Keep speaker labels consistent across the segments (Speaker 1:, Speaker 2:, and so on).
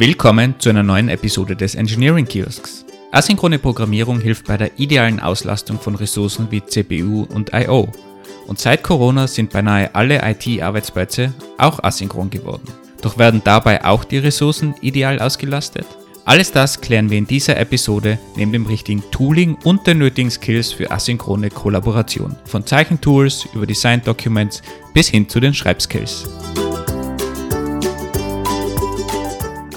Speaker 1: Willkommen zu einer neuen Episode des Engineering Kiosks. Asynchrone Programmierung hilft bei der idealen Auslastung von Ressourcen wie CPU und I.O. Und seit Corona sind beinahe alle IT-Arbeitsplätze auch asynchron geworden. Doch werden dabei auch die Ressourcen ideal ausgelastet? Alles das klären wir in dieser Episode neben dem richtigen Tooling und den nötigen Skills für asynchrone Kollaboration. Von Zeichentools über Design Documents bis hin zu den Schreibskills.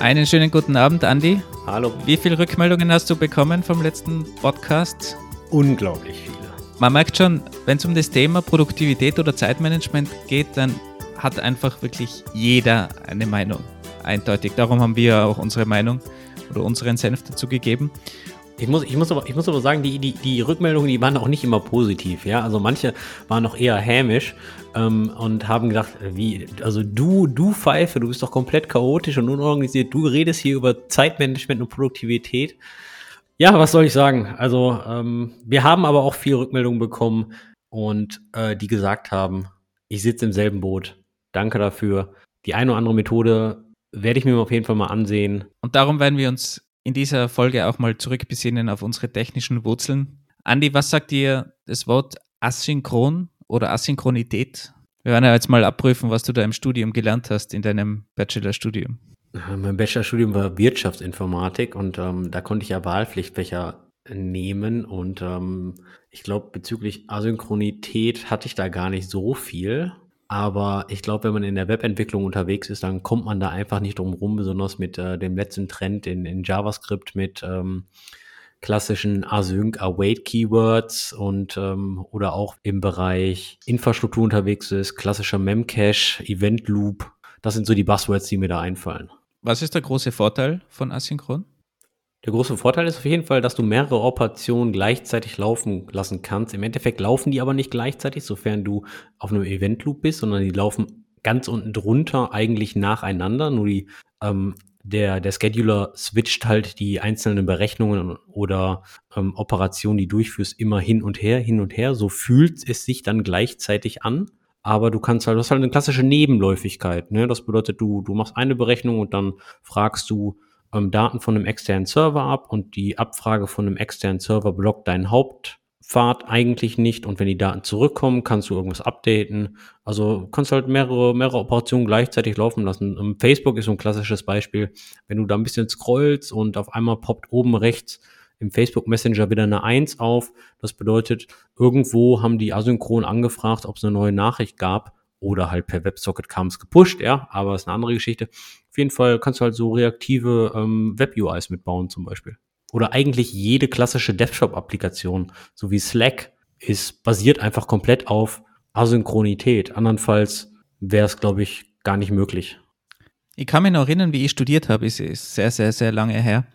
Speaker 1: Einen schönen guten Abend, Andi.
Speaker 2: Hallo.
Speaker 1: Wie viele Rückmeldungen hast du bekommen vom letzten Podcast?
Speaker 2: Unglaublich viele.
Speaker 1: Man merkt schon, wenn es um das Thema Produktivität oder Zeitmanagement geht, dann hat einfach wirklich jeder eine Meinung. Eindeutig. Darum haben wir auch unsere Meinung oder unseren Senf dazu gegeben.
Speaker 2: Ich muss, ich muss, aber, ich muss aber sagen, die, die, die Rückmeldungen, die waren auch nicht immer positiv. Ja? Also manche waren noch eher hämisch ähm, und haben gedacht, wie, also du, du Pfeife, du bist doch komplett chaotisch und unorganisiert. Du redest hier über Zeitmanagement und Produktivität. Ja, was soll ich sagen? Also ähm, wir haben aber auch viel Rückmeldungen bekommen und äh, die gesagt haben, ich sitze im selben Boot. Danke dafür. Die eine oder andere Methode werde ich mir auf jeden Fall mal ansehen.
Speaker 1: Und darum werden wir uns in dieser Folge auch mal zurückbesinnen auf unsere technischen Wurzeln. Andi, was sagt dir das Wort asynchron oder Asynchronität? Wir werden ja jetzt mal abprüfen, was du da im Studium gelernt hast, in deinem Bachelorstudium.
Speaker 2: Mein Bachelorstudium war Wirtschaftsinformatik und ähm, da konnte ich ja Wahlpflichtfächer nehmen und ähm, ich glaube, bezüglich Asynchronität hatte ich da gar nicht so viel. Aber ich glaube, wenn man in der Webentwicklung unterwegs ist, dann kommt man da einfach nicht drum rum, besonders mit äh, dem letzten Trend in, in JavaScript mit ähm, klassischen Async Await Keywords und ähm, oder auch im Bereich Infrastruktur unterwegs ist, klassischer Memcache, Event Loop. Das sind so die Buzzwords, die mir da einfallen.
Speaker 1: Was ist der große Vorteil von Asynchron?
Speaker 2: Der große Vorteil ist auf jeden Fall, dass du mehrere Operationen gleichzeitig laufen lassen kannst. Im Endeffekt laufen die aber nicht gleichzeitig, sofern du auf einem Event Loop bist, sondern die laufen ganz unten drunter eigentlich nacheinander. Nur die, ähm, der, der Scheduler switcht halt die einzelnen Berechnungen oder ähm, Operationen, die du durchführst, immer hin und her, hin und her. So fühlt es sich dann gleichzeitig an. Aber du kannst halt, das ist halt eine klassische Nebenläufigkeit. Ne? Das bedeutet, du, du machst eine Berechnung und dann fragst du, ähm, Daten von einem externen Server ab und die Abfrage von einem externen Server blockt deinen Hauptpfad eigentlich nicht und wenn die Daten zurückkommen, kannst du irgendwas updaten. Also kannst halt mehrere, mehrere Operationen gleichzeitig laufen lassen. Ähm, Facebook ist so ein klassisches Beispiel. Wenn du da ein bisschen scrollst und auf einmal poppt oben rechts im Facebook Messenger wieder eine 1 auf. Das bedeutet, irgendwo haben die asynchron angefragt, ob es eine neue Nachricht gab oder halt per WebSocket kam es gepusht, ja, aber ist eine andere Geschichte. Auf jeden Fall kannst du halt so reaktive ähm, Web-UIs mitbauen zum Beispiel. Oder eigentlich jede klassische DevShop-Applikation, so wie Slack, ist basiert einfach komplett auf Asynchronität. Andernfalls wäre es, glaube ich, gar nicht möglich.
Speaker 1: Ich kann mich noch erinnern, wie ich studiert habe, ist, ist sehr, sehr, sehr lange her.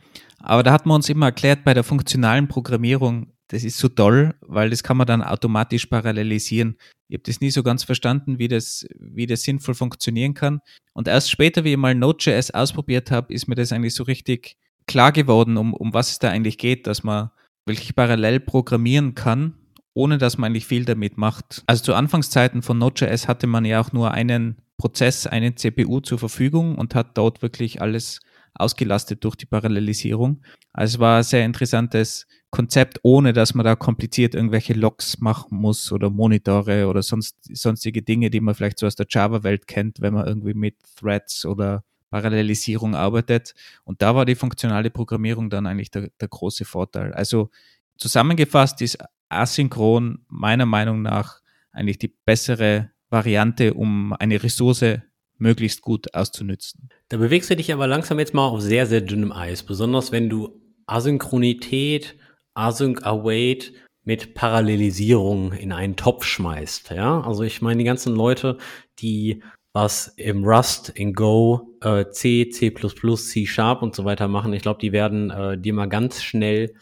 Speaker 1: Aber da hat man uns immer erklärt, bei der funktionalen Programmierung das ist so toll, weil das kann man dann automatisch parallelisieren. Ich habe das nie so ganz verstanden, wie das, wie das sinnvoll funktionieren kann. Und erst später, wie ich mal Node.js ausprobiert habe, ist mir das eigentlich so richtig klar geworden, um, um was es da eigentlich geht, dass man wirklich parallel programmieren kann, ohne dass man eigentlich viel damit macht. Also zu Anfangszeiten von Node.js hatte man ja auch nur einen Prozess, einen CPU zur Verfügung und hat dort wirklich alles ausgelastet durch die Parallelisierung. Also es war ein sehr interessantes Konzept, ohne dass man da kompliziert irgendwelche Logs machen muss oder Monitore oder sonst, sonstige Dinge, die man vielleicht so aus der Java-Welt kennt, wenn man irgendwie mit Threads oder Parallelisierung arbeitet. Und da war die funktionale Programmierung dann eigentlich der, der große Vorteil. Also zusammengefasst ist asynchron meiner Meinung nach eigentlich die bessere Variante, um eine Ressource möglichst gut auszunützen.
Speaker 2: Da bewegst du dich aber langsam jetzt mal auf sehr, sehr dünnem Eis, besonders wenn du Asynchronität Async Await mit Parallelisierung in einen Topf schmeißt. Ja, also ich meine, die ganzen Leute, die was im Rust, in Go, äh, C, C++, C Sharp und so weiter machen, ich glaube, die werden äh, dir mal ganz schnell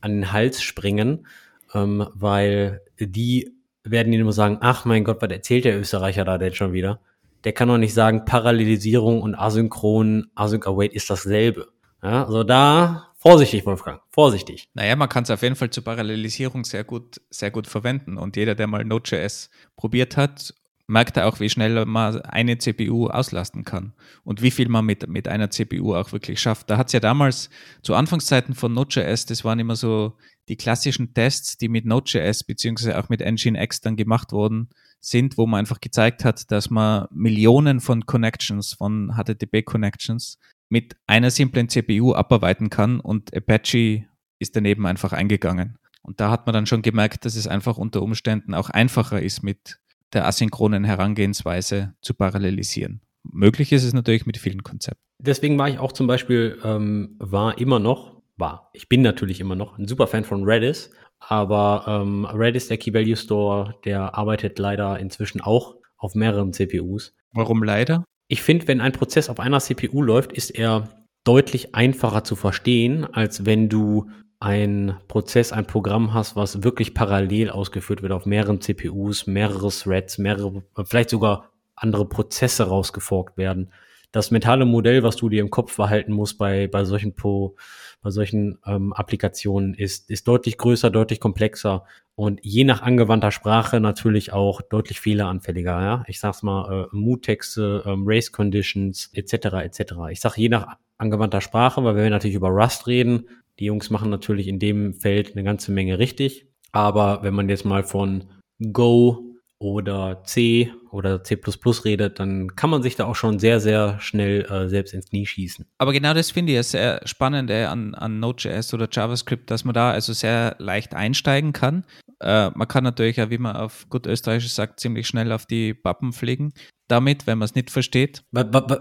Speaker 2: an den Hals springen, ähm, weil die werden ihnen immer sagen, ach mein Gott, was erzählt der Österreicher da denn schon wieder? Der kann doch nicht sagen, Parallelisierung und Asynchron, Async Await ist dasselbe. Ja, also da Vorsichtig, Wolfgang, vorsichtig.
Speaker 1: Naja, man kann es auf jeden Fall zur Parallelisierung sehr gut, sehr gut verwenden. Und jeder, der mal Node.js probiert hat merkt er auch, wie schnell man eine CPU auslasten kann und wie viel man mit, mit einer CPU auch wirklich schafft. Da hat es ja damals zu Anfangszeiten von Node.js, das waren immer so die klassischen Tests, die mit Node.js beziehungsweise auch mit Nginx dann gemacht wurden, sind, wo man einfach gezeigt hat, dass man Millionen von Connections, von HTTP-Connections mit einer simplen CPU abarbeiten kann und Apache ist daneben einfach eingegangen. Und da hat man dann schon gemerkt, dass es einfach unter Umständen auch einfacher ist, mit der asynchronen Herangehensweise zu parallelisieren. Möglich ist es natürlich mit vielen Konzepten.
Speaker 2: Deswegen war ich auch zum Beispiel, ähm, war immer noch, war, ich bin natürlich immer noch ein super Fan von Redis, aber ähm, Redis, der Key Value Store, der arbeitet leider inzwischen auch auf mehreren CPUs.
Speaker 1: Warum leider?
Speaker 2: Ich finde, wenn ein Prozess auf einer CPU läuft, ist er deutlich einfacher zu verstehen, als wenn du ein Prozess, ein Programm hast, was wirklich parallel ausgeführt wird auf mehreren CPUs, mehrere Threads, mehrere, vielleicht sogar andere Prozesse rausgeforkt werden. Das mentale Modell, was du dir im Kopf behalten musst bei, bei solchen, Pro, bei solchen ähm, Applikationen, ist, ist deutlich größer, deutlich komplexer und je nach angewandter Sprache natürlich auch deutlich fehleranfälliger. Ja? Ich sag's mal, äh, Mood-Texte, ähm, Race Conditions, etc. etc. Ich sag je nach angewandter Sprache, weil wenn wir natürlich über Rust reden, die Jungs machen natürlich in dem Feld eine ganze Menge richtig. Aber wenn man jetzt mal von Go oder C oder C redet, dann kann man sich da auch schon sehr, sehr schnell äh, selbst ins Knie schießen.
Speaker 1: Aber genau das finde ich ja sehr spannend äh, an, an Node.js oder JavaScript, dass man da also sehr leicht einsteigen kann. Äh, man kann natürlich ja, wie man auf gut Österreichisch sagt, ziemlich schnell auf die Pappen fliegen damit, wenn man es nicht versteht.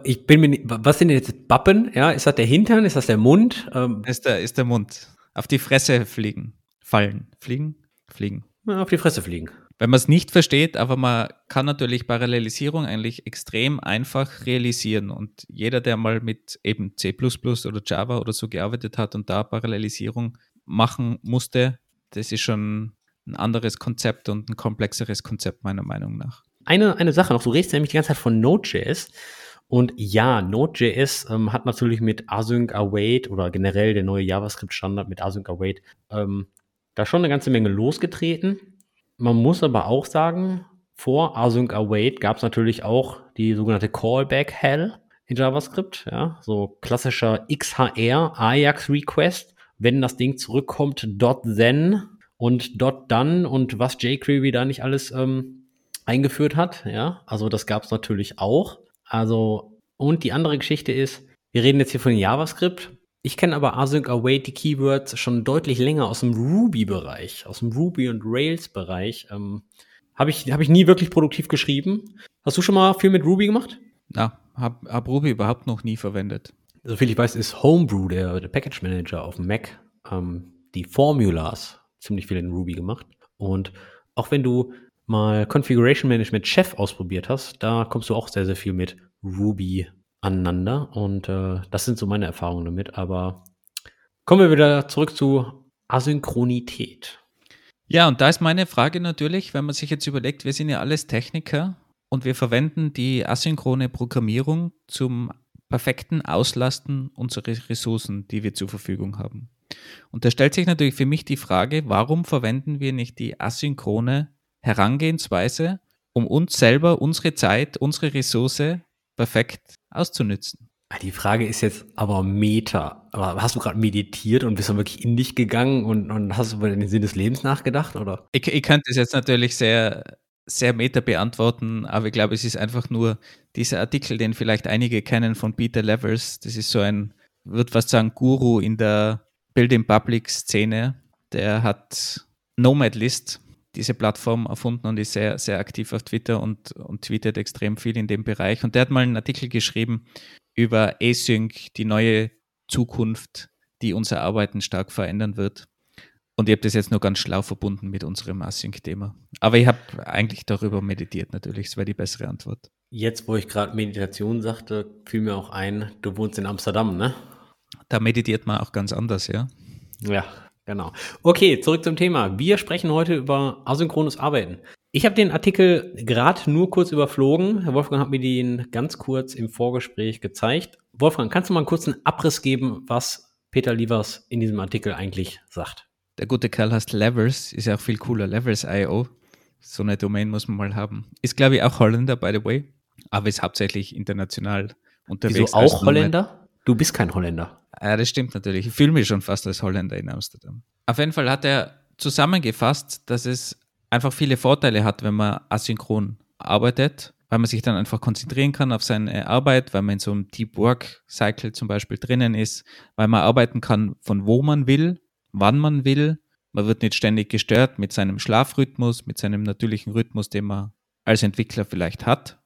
Speaker 2: Ich bin mir nicht, was sind jetzt Bappen? Ja, ist das der Hintern? Ist das der Mund?
Speaker 1: Ähm ist, der, ist der Mund. Auf die Fresse fliegen. Fallen. Fliegen? Fliegen.
Speaker 2: Ja, auf die Fresse fliegen.
Speaker 1: Wenn man es nicht versteht, aber man kann natürlich Parallelisierung eigentlich extrem einfach realisieren. Und jeder, der mal mit eben C oder Java oder so gearbeitet hat und da Parallelisierung machen musste, das ist schon ein anderes Konzept und ein komplexeres Konzept meiner Meinung nach
Speaker 2: eine, eine Sache noch. Du redest nämlich die ganze Zeit von Node.js. Und ja, Node.js ähm, hat natürlich mit Async Await oder generell der neue JavaScript-Standard mit Async Await ähm, da schon eine ganze Menge losgetreten. Man muss aber auch sagen, vor Async Await gab es natürlich auch die sogenannte Callback Hell in JavaScript. Ja, so klassischer XHR Ajax Request. Wenn das Ding zurückkommt, dot then und dot done und was jQuery da nicht alles ähm, eingeführt hat. Ja, also das gab es natürlich auch. Also, und die andere Geschichte ist, wir reden jetzt hier von JavaScript. Ich kenne aber Async Await die Keywords schon deutlich länger aus dem Ruby-Bereich, aus dem Ruby und Rails-Bereich. Ähm, habe ich, hab ich nie wirklich produktiv geschrieben. Hast du schon mal viel mit Ruby gemacht?
Speaker 1: Ja, habe hab Ruby überhaupt noch nie verwendet.
Speaker 2: Soviel ich weiß, ist Homebrew, der, der Package Manager auf dem Mac, ähm, die Formulas ziemlich viel in Ruby gemacht. Und auch wenn du mal Configuration Management Chef ausprobiert hast, da kommst du auch sehr, sehr viel mit Ruby aneinander. Und äh, das sind so meine Erfahrungen damit. Aber kommen wir wieder zurück zu Asynchronität.
Speaker 1: Ja, und da ist meine Frage natürlich, wenn man sich jetzt überlegt, wir sind ja alles Techniker und wir verwenden die asynchrone Programmierung zum perfekten Auslasten unserer Ressourcen, die wir zur Verfügung haben. Und da stellt sich natürlich für mich die Frage, warum verwenden wir nicht die asynchrone Herangehensweise, um uns selber, unsere Zeit, unsere Ressource perfekt auszunützen.
Speaker 2: Ah, die Frage ist jetzt aber Meta. Aber hast du gerade meditiert und bist dann wirklich in dich gegangen und, und hast über den Sinn des Lebens nachgedacht, oder?
Speaker 1: Ich, ich könnte es jetzt natürlich sehr, sehr meta beantworten, aber ich glaube, es ist einfach nur dieser Artikel, den vielleicht einige kennen von Peter Levers. Das ist so ein, würde fast sagen, Guru in der Building Public Szene. Der hat Nomad List diese Plattform erfunden und ist sehr, sehr aktiv auf Twitter und, und tweetet extrem viel in dem Bereich. Und der hat mal einen Artikel geschrieben über Async, die neue Zukunft, die unser Arbeiten stark verändern wird. Und ich habe das jetzt nur ganz schlau verbunden mit unserem Async-Thema. Aber ich habe eigentlich darüber meditiert natürlich, das wäre die bessere Antwort.
Speaker 2: Jetzt, wo ich gerade Meditation sagte, fiel mir auch ein, du wohnst in Amsterdam, ne?
Speaker 1: Da meditiert man auch ganz anders, ja.
Speaker 2: Ja, Genau. Okay, zurück zum Thema. Wir sprechen heute über asynchrones Arbeiten. Ich habe den Artikel gerade nur kurz überflogen. Herr Wolfgang hat mir den ganz kurz im Vorgespräch gezeigt. Wolfgang, kannst du mal einen kurzen Abriss geben, was Peter Lievers in diesem Artikel eigentlich sagt?
Speaker 1: Der gute Kerl heißt Levers, ist ja auch viel cooler, Levers.io. So eine Domain muss man mal haben. Ist, glaube ich, auch Holländer, by the way, aber ist hauptsächlich international unterwegs.
Speaker 2: Wieso auch Holländer? Du bist kein Holländer.
Speaker 1: Ja, das stimmt natürlich. Ich fühle mich schon fast als Holländer in Amsterdam. Auf jeden Fall hat er zusammengefasst, dass es einfach viele Vorteile hat, wenn man asynchron arbeitet, weil man sich dann einfach konzentrieren kann auf seine Arbeit, weil man in so einem Deep Work Cycle zum Beispiel drinnen ist, weil man arbeiten kann, von wo man will, wann man will. Man wird nicht ständig gestört mit seinem Schlafrhythmus, mit seinem natürlichen Rhythmus, den man als Entwickler vielleicht hat.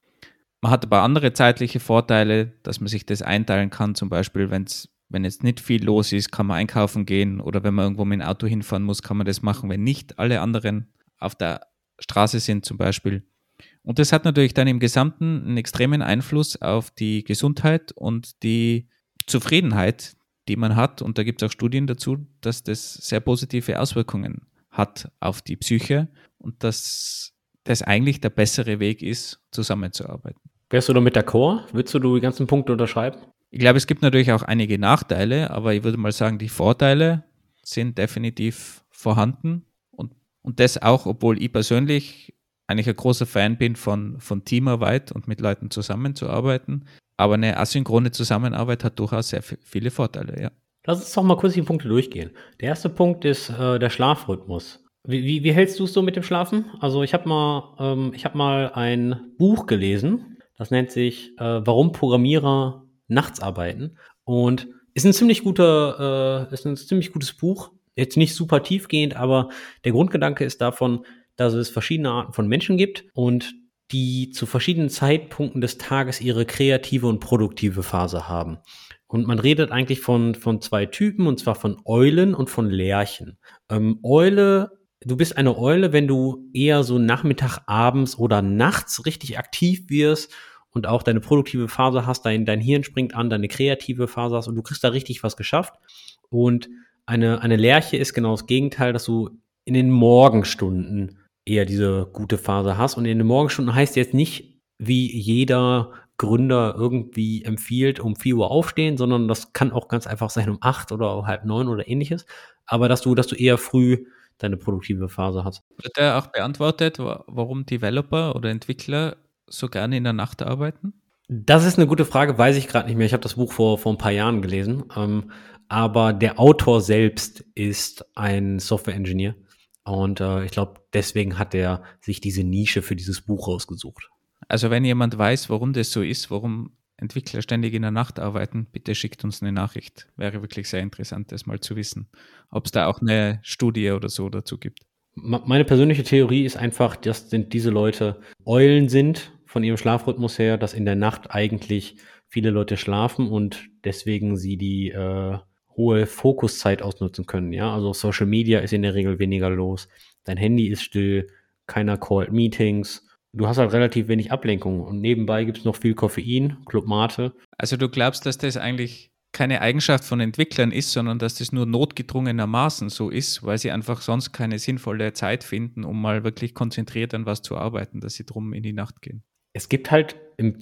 Speaker 1: Man hat aber andere zeitliche Vorteile, dass man sich das einteilen kann, zum Beispiel, wenn's, wenn jetzt nicht viel los ist, kann man einkaufen gehen oder wenn man irgendwo mit dem Auto hinfahren muss, kann man das machen, wenn nicht alle anderen auf der Straße sind zum Beispiel. Und das hat natürlich dann im Gesamten einen extremen Einfluss auf die Gesundheit und die Zufriedenheit, die man hat. Und da gibt es auch Studien dazu, dass das sehr positive Auswirkungen hat auf die Psyche und dass das eigentlich der bessere Weg ist, zusammenzuarbeiten.
Speaker 2: Wärst du damit d'accord? Würdest du die ganzen Punkte unterschreiben?
Speaker 1: Ich glaube, es gibt natürlich auch einige Nachteile, aber ich würde mal sagen, die Vorteile sind definitiv vorhanden. Und, und das auch, obwohl ich persönlich eigentlich ein großer Fan bin von, von Teamarbeit und mit Leuten zusammenzuarbeiten. Aber eine asynchrone Zusammenarbeit hat durchaus sehr viele Vorteile, ja.
Speaker 2: Lass uns doch mal kurz die Punkte durchgehen. Der erste Punkt ist äh, der Schlafrhythmus. Wie, wie, wie, hältst du es so mit dem Schlafen? Also ich habe mal, ähm, ich hab mal ein Buch gelesen, das nennt sich äh, Warum Programmierer nachts arbeiten und ist ein ziemlich guter, äh, ist ein ziemlich gutes Buch. Jetzt nicht super tiefgehend, aber der Grundgedanke ist davon, dass es verschiedene Arten von Menschen gibt und die zu verschiedenen Zeitpunkten des Tages ihre kreative und produktive Phase haben. Und man redet eigentlich von, von zwei Typen, und zwar von Eulen und von Lerchen. Ähm, Eule, du bist eine Eule, wenn du eher so Nachmittag, abends oder nachts richtig aktiv wirst und auch deine produktive Phase hast, dein, dein Hirn springt an, deine kreative Phase hast und du kriegst da richtig was geschafft. Und eine, eine Lerche ist genau das Gegenteil, dass du in den Morgenstunden eher diese gute Phase hast. Und in den Morgenstunden heißt jetzt nicht, wie jeder Gründer irgendwie empfiehlt, um 4 Uhr aufstehen, sondern das kann auch ganz einfach sein um 8 oder halb 9 oder ähnliches. Aber dass du, dass du eher früh deine produktive Phase hast.
Speaker 1: Wird er auch beantwortet, warum Developer oder Entwickler so gerne in der Nacht arbeiten?
Speaker 2: Das ist eine gute Frage, weiß ich gerade nicht mehr. Ich habe das Buch vor, vor ein paar Jahren gelesen. Ähm, aber der Autor selbst ist ein Software-Engineer und äh, ich glaube, deswegen hat er sich diese Nische für dieses Buch rausgesucht.
Speaker 1: Also wenn jemand weiß, warum das so ist, warum Entwickler ständig in der Nacht arbeiten, bitte schickt uns eine Nachricht. Wäre wirklich sehr interessant, das mal zu wissen. Ob es da auch eine Studie oder so dazu gibt.
Speaker 2: Meine persönliche Theorie ist einfach, dass diese Leute Eulen sind von ihrem Schlafrhythmus her, dass in der Nacht eigentlich viele Leute schlafen und deswegen sie die äh, hohe Fokuszeit ausnutzen können. Ja, also Social Media ist in der Regel weniger los. Dein Handy ist still, keiner callt Meetings. Du hast halt relativ wenig Ablenkung und nebenbei gibt es noch viel Koffein, Club Mate.
Speaker 1: Also du glaubst, dass das eigentlich keine Eigenschaft von Entwicklern ist, sondern dass das nur notgedrungenermaßen so ist, weil sie einfach sonst keine sinnvolle Zeit finden, um mal wirklich konzentriert an was zu arbeiten, dass sie drum in die Nacht gehen
Speaker 2: es gibt halt im,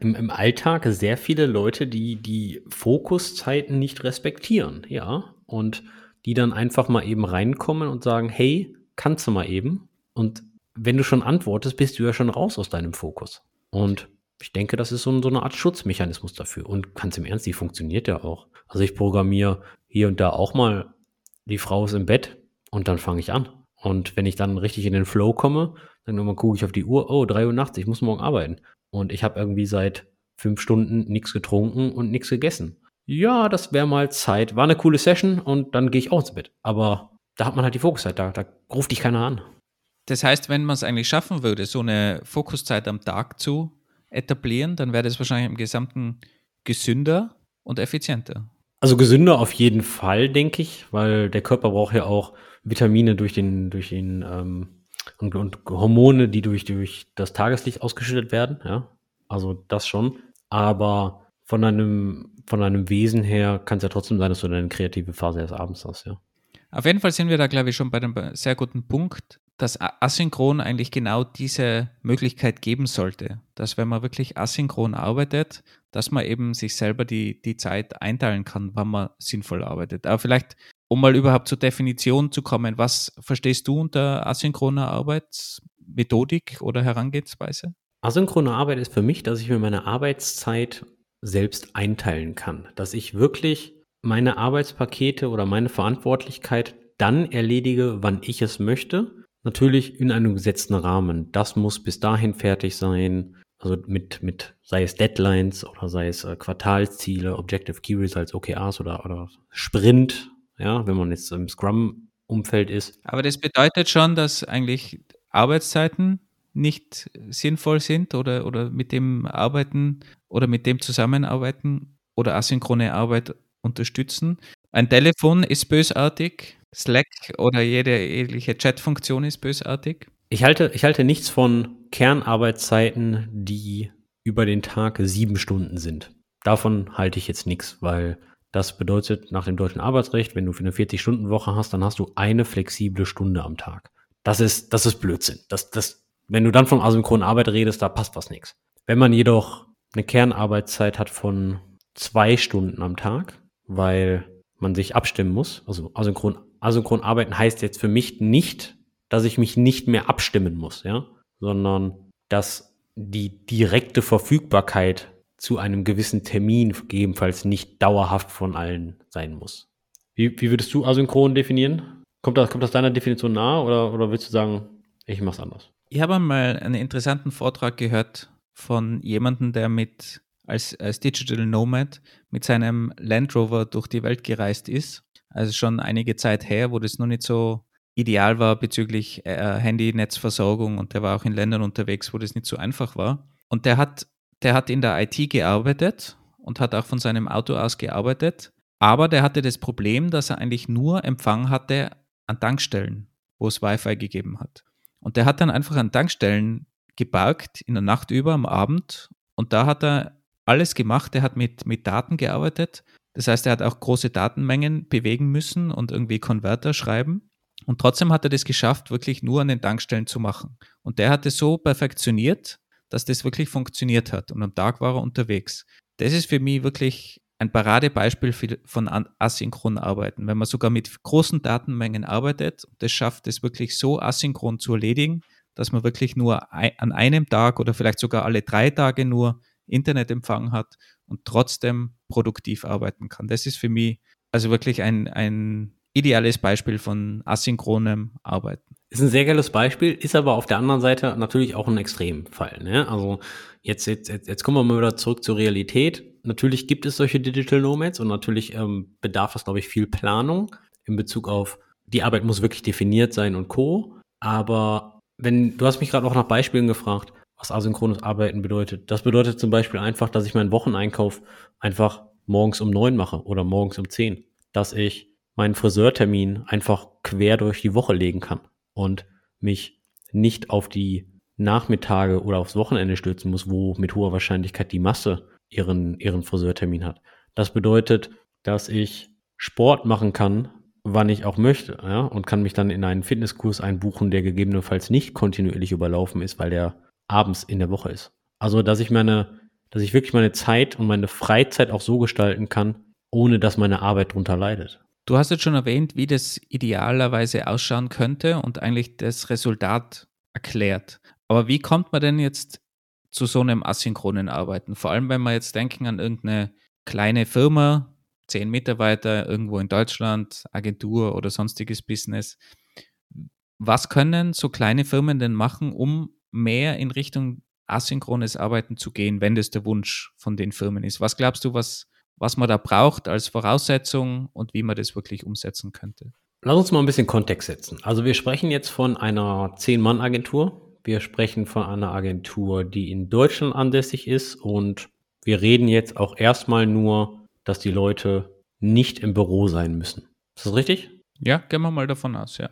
Speaker 2: im, im, Alltag sehr viele Leute, die die Fokuszeiten nicht respektieren, ja, und die dann einfach mal eben reinkommen und sagen, hey, kannst du mal eben? Und wenn du schon antwortest, bist du ja schon raus aus deinem Fokus. Und ich denke, das ist so, so eine Art Schutzmechanismus dafür. Und ganz im Ernst, die funktioniert ja auch. Also ich programmiere hier und da auch mal, die Frau ist im Bett und dann fange ich an. Und wenn ich dann richtig in den Flow komme, dann irgendwann gucke ich auf die Uhr, oh, drei Uhr nachts, ich muss morgen arbeiten. Und ich habe irgendwie seit fünf Stunden nichts getrunken und nichts gegessen. Ja, das wäre mal Zeit. War eine coole Session und dann gehe ich auch ins Bett. Aber da hat man halt die Fokuszeit, da, da ruft dich keiner an.
Speaker 1: Das heißt, wenn man es eigentlich schaffen würde, so eine Fokuszeit am Tag zu etablieren, dann wäre das wahrscheinlich im Gesamten gesünder und effizienter.
Speaker 2: Also gesünder auf jeden Fall, denke ich, weil der Körper braucht ja auch Vitamine durch den, durch den ähm, und, und Hormone, die durch, durch das Tageslicht ausgeschüttet werden, ja. Also das schon. Aber von einem, von einem Wesen her kann es ja trotzdem sein, dass du deine kreative Phase erst abends hast, ja.
Speaker 1: Auf jeden Fall sind wir da, glaube ich, schon bei einem sehr guten Punkt, dass asynchron eigentlich genau diese Möglichkeit geben sollte. Dass wenn man wirklich asynchron arbeitet, dass man eben sich selber die, die Zeit einteilen kann, wann man sinnvoll arbeitet. Aber vielleicht um mal überhaupt zur Definition zu kommen, was verstehst du unter asynchroner Arbeit? Methodik oder Herangehensweise?
Speaker 2: Asynchrone Arbeit ist für mich, dass ich mir meine Arbeitszeit selbst einteilen kann. Dass ich wirklich meine Arbeitspakete oder meine Verantwortlichkeit dann erledige, wann ich es möchte. Natürlich in einem gesetzten Rahmen. Das muss bis dahin fertig sein. Also mit, mit, sei es Deadlines oder sei es äh, Quartalsziele, Objective Key Results, OKRs oder, oder Sprint, ja, wenn man jetzt im Scrum-Umfeld ist.
Speaker 1: Aber das bedeutet schon, dass eigentlich Arbeitszeiten nicht sinnvoll sind oder, oder mit dem Arbeiten oder mit dem Zusammenarbeiten oder asynchrone Arbeit unterstützen. Ein Telefon ist bösartig, Slack oder jede ähnliche Chatfunktion ist bösartig.
Speaker 2: Ich halte, ich halte nichts von Kernarbeitszeiten, die über den Tag sieben Stunden sind. Davon halte ich jetzt nichts, weil das bedeutet nach dem deutschen Arbeitsrecht, wenn du für eine 40-Stunden-Woche hast, dann hast du eine flexible Stunde am Tag. Das ist, das ist Blödsinn. Das, das, wenn du dann von asynchronen Arbeit redest, da passt was nichts. Wenn man jedoch eine Kernarbeitszeit hat von zwei Stunden am Tag, weil man sich abstimmen muss, also asynchron, asynchron arbeiten heißt jetzt für mich nicht, dass ich mich nicht mehr abstimmen muss, ja, sondern dass die direkte Verfügbarkeit zu einem gewissen Termin gegebenenfalls nicht dauerhaft von allen sein muss. Wie, wie würdest du asynchron definieren? Kommt das, kommt das deiner Definition nahe oder, oder willst du sagen, ich mache es anders?
Speaker 1: Ich habe einmal einen interessanten Vortrag gehört von jemandem, der mit als, als Digital Nomad mit seinem Land Rover durch die Welt gereist ist. Also schon einige Zeit her, wo das noch nicht so ideal war bezüglich äh, Handynetzversorgung und der war auch in Ländern unterwegs, wo das nicht so einfach war. Und der hat, der hat in der IT gearbeitet und hat auch von seinem Auto aus gearbeitet. Aber der hatte das Problem, dass er eigentlich nur Empfang hatte an Tankstellen, wo es Wi-Fi gegeben hat. Und der hat dann einfach an Tankstellen geparkt in der Nacht über am Abend und da hat er alles gemacht. Er hat mit, mit Daten gearbeitet. Das heißt, er hat auch große Datenmengen bewegen müssen und irgendwie Konverter schreiben. Und trotzdem hat er das geschafft, wirklich nur an den Tankstellen zu machen. Und der hat es so perfektioniert, dass das wirklich funktioniert hat. Und am Tag war er unterwegs. Das ist für mich wirklich ein Paradebeispiel von asynchronen Arbeiten. Wenn man sogar mit großen Datenmengen arbeitet, das schafft es wirklich so asynchron zu erledigen, dass man wirklich nur an einem Tag oder vielleicht sogar alle drei Tage nur Internetempfang hat und trotzdem produktiv arbeiten kann. Das ist für mich also wirklich ein, ein ideales Beispiel von asynchronem Arbeiten.
Speaker 2: Ist ein sehr geiles Beispiel, ist aber auf der anderen Seite natürlich auch ein Extremfall. Ne? Also jetzt, jetzt, jetzt, kommen wir mal wieder zurück zur Realität. Natürlich gibt es solche Digital Nomads und natürlich ähm, bedarf das, glaube ich, viel Planung in Bezug auf, die Arbeit muss wirklich definiert sein und Co. Aber wenn, du hast mich gerade auch nach Beispielen gefragt, was asynchrones Arbeiten bedeutet. Das bedeutet zum Beispiel einfach, dass ich meinen Wocheneinkauf einfach morgens um neun mache oder morgens um zehn. Dass ich meinen Friseurtermin einfach quer durch die Woche legen kann und mich nicht auf die Nachmittage oder aufs Wochenende stürzen muss, wo mit hoher Wahrscheinlichkeit die Masse ihren, ihren Friseurtermin hat. Das bedeutet, dass ich Sport machen kann, wann ich auch möchte, ja, und kann mich dann in einen Fitnesskurs einbuchen, der gegebenenfalls nicht kontinuierlich überlaufen ist, weil der abends in der Woche ist. Also, dass ich meine, dass ich wirklich meine Zeit und meine Freizeit auch so gestalten kann, ohne dass meine Arbeit drunter leidet.
Speaker 1: Du hast jetzt schon erwähnt, wie das idealerweise ausschauen könnte und eigentlich das Resultat erklärt. Aber wie kommt man denn jetzt zu so einem asynchronen Arbeiten? Vor allem, wenn wir jetzt denken an irgendeine kleine Firma, zehn Mitarbeiter irgendwo in Deutschland, Agentur oder sonstiges Business. Was können so kleine Firmen denn machen, um mehr in Richtung asynchrones Arbeiten zu gehen, wenn das der Wunsch von den Firmen ist. Was glaubst du, was, was man da braucht als Voraussetzung und wie man das wirklich umsetzen könnte?
Speaker 2: Lass uns mal ein bisschen Kontext setzen. Also wir sprechen jetzt von einer Zehn-Mann-Agentur. Wir sprechen von einer Agentur, die in Deutschland ansässig ist und wir reden jetzt auch erstmal nur, dass die Leute nicht im Büro sein müssen. Ist das richtig?
Speaker 1: Ja, gehen wir mal davon aus, ja.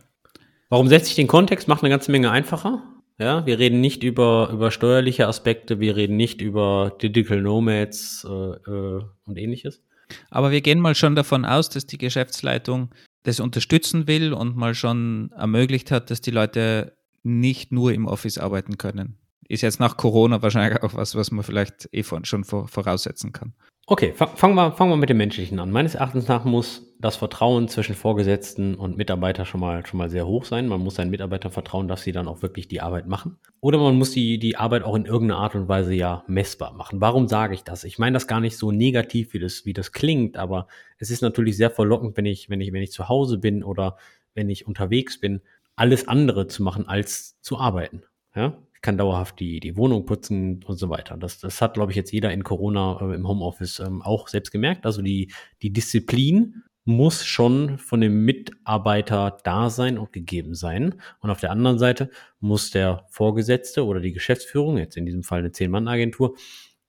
Speaker 2: Warum setze ich den Kontext? Macht eine ganze Menge einfacher. Ja, wir reden nicht über, über steuerliche Aspekte, wir reden nicht über Digital Nomads äh, äh, und ähnliches.
Speaker 1: Aber wir gehen mal schon davon aus, dass die Geschäftsleitung das unterstützen will und mal schon ermöglicht hat, dass die Leute nicht nur im Office arbeiten können. Ist jetzt nach Corona wahrscheinlich auch was, was man vielleicht eh schon voraussetzen kann.
Speaker 2: Okay, fangen wir, fangen wir mit dem Menschlichen an. Meines Erachtens nach muss das Vertrauen zwischen Vorgesetzten und Mitarbeiter schon mal, schon mal sehr hoch sein. Man muss seinen Mitarbeitern vertrauen, dass sie dann auch wirklich die Arbeit machen. Oder man muss die, die Arbeit auch in irgendeiner Art und Weise ja messbar machen. Warum sage ich das? Ich meine das gar nicht so negativ, wie das, wie das klingt, aber es ist natürlich sehr verlockend, wenn ich, wenn ich, wenn ich zu Hause bin oder wenn ich unterwegs bin, alles andere zu machen als zu arbeiten. Ja? Ich kann dauerhaft die, die Wohnung putzen und so weiter. Das, das hat, glaube ich, jetzt jeder in Corona äh, im Homeoffice ähm, auch selbst gemerkt. Also die, die Disziplin muss schon von dem Mitarbeiter da sein und gegeben sein. Und auf der anderen Seite muss der Vorgesetzte oder die Geschäftsführung, jetzt in diesem Fall eine Zehn-Mann-Agentur,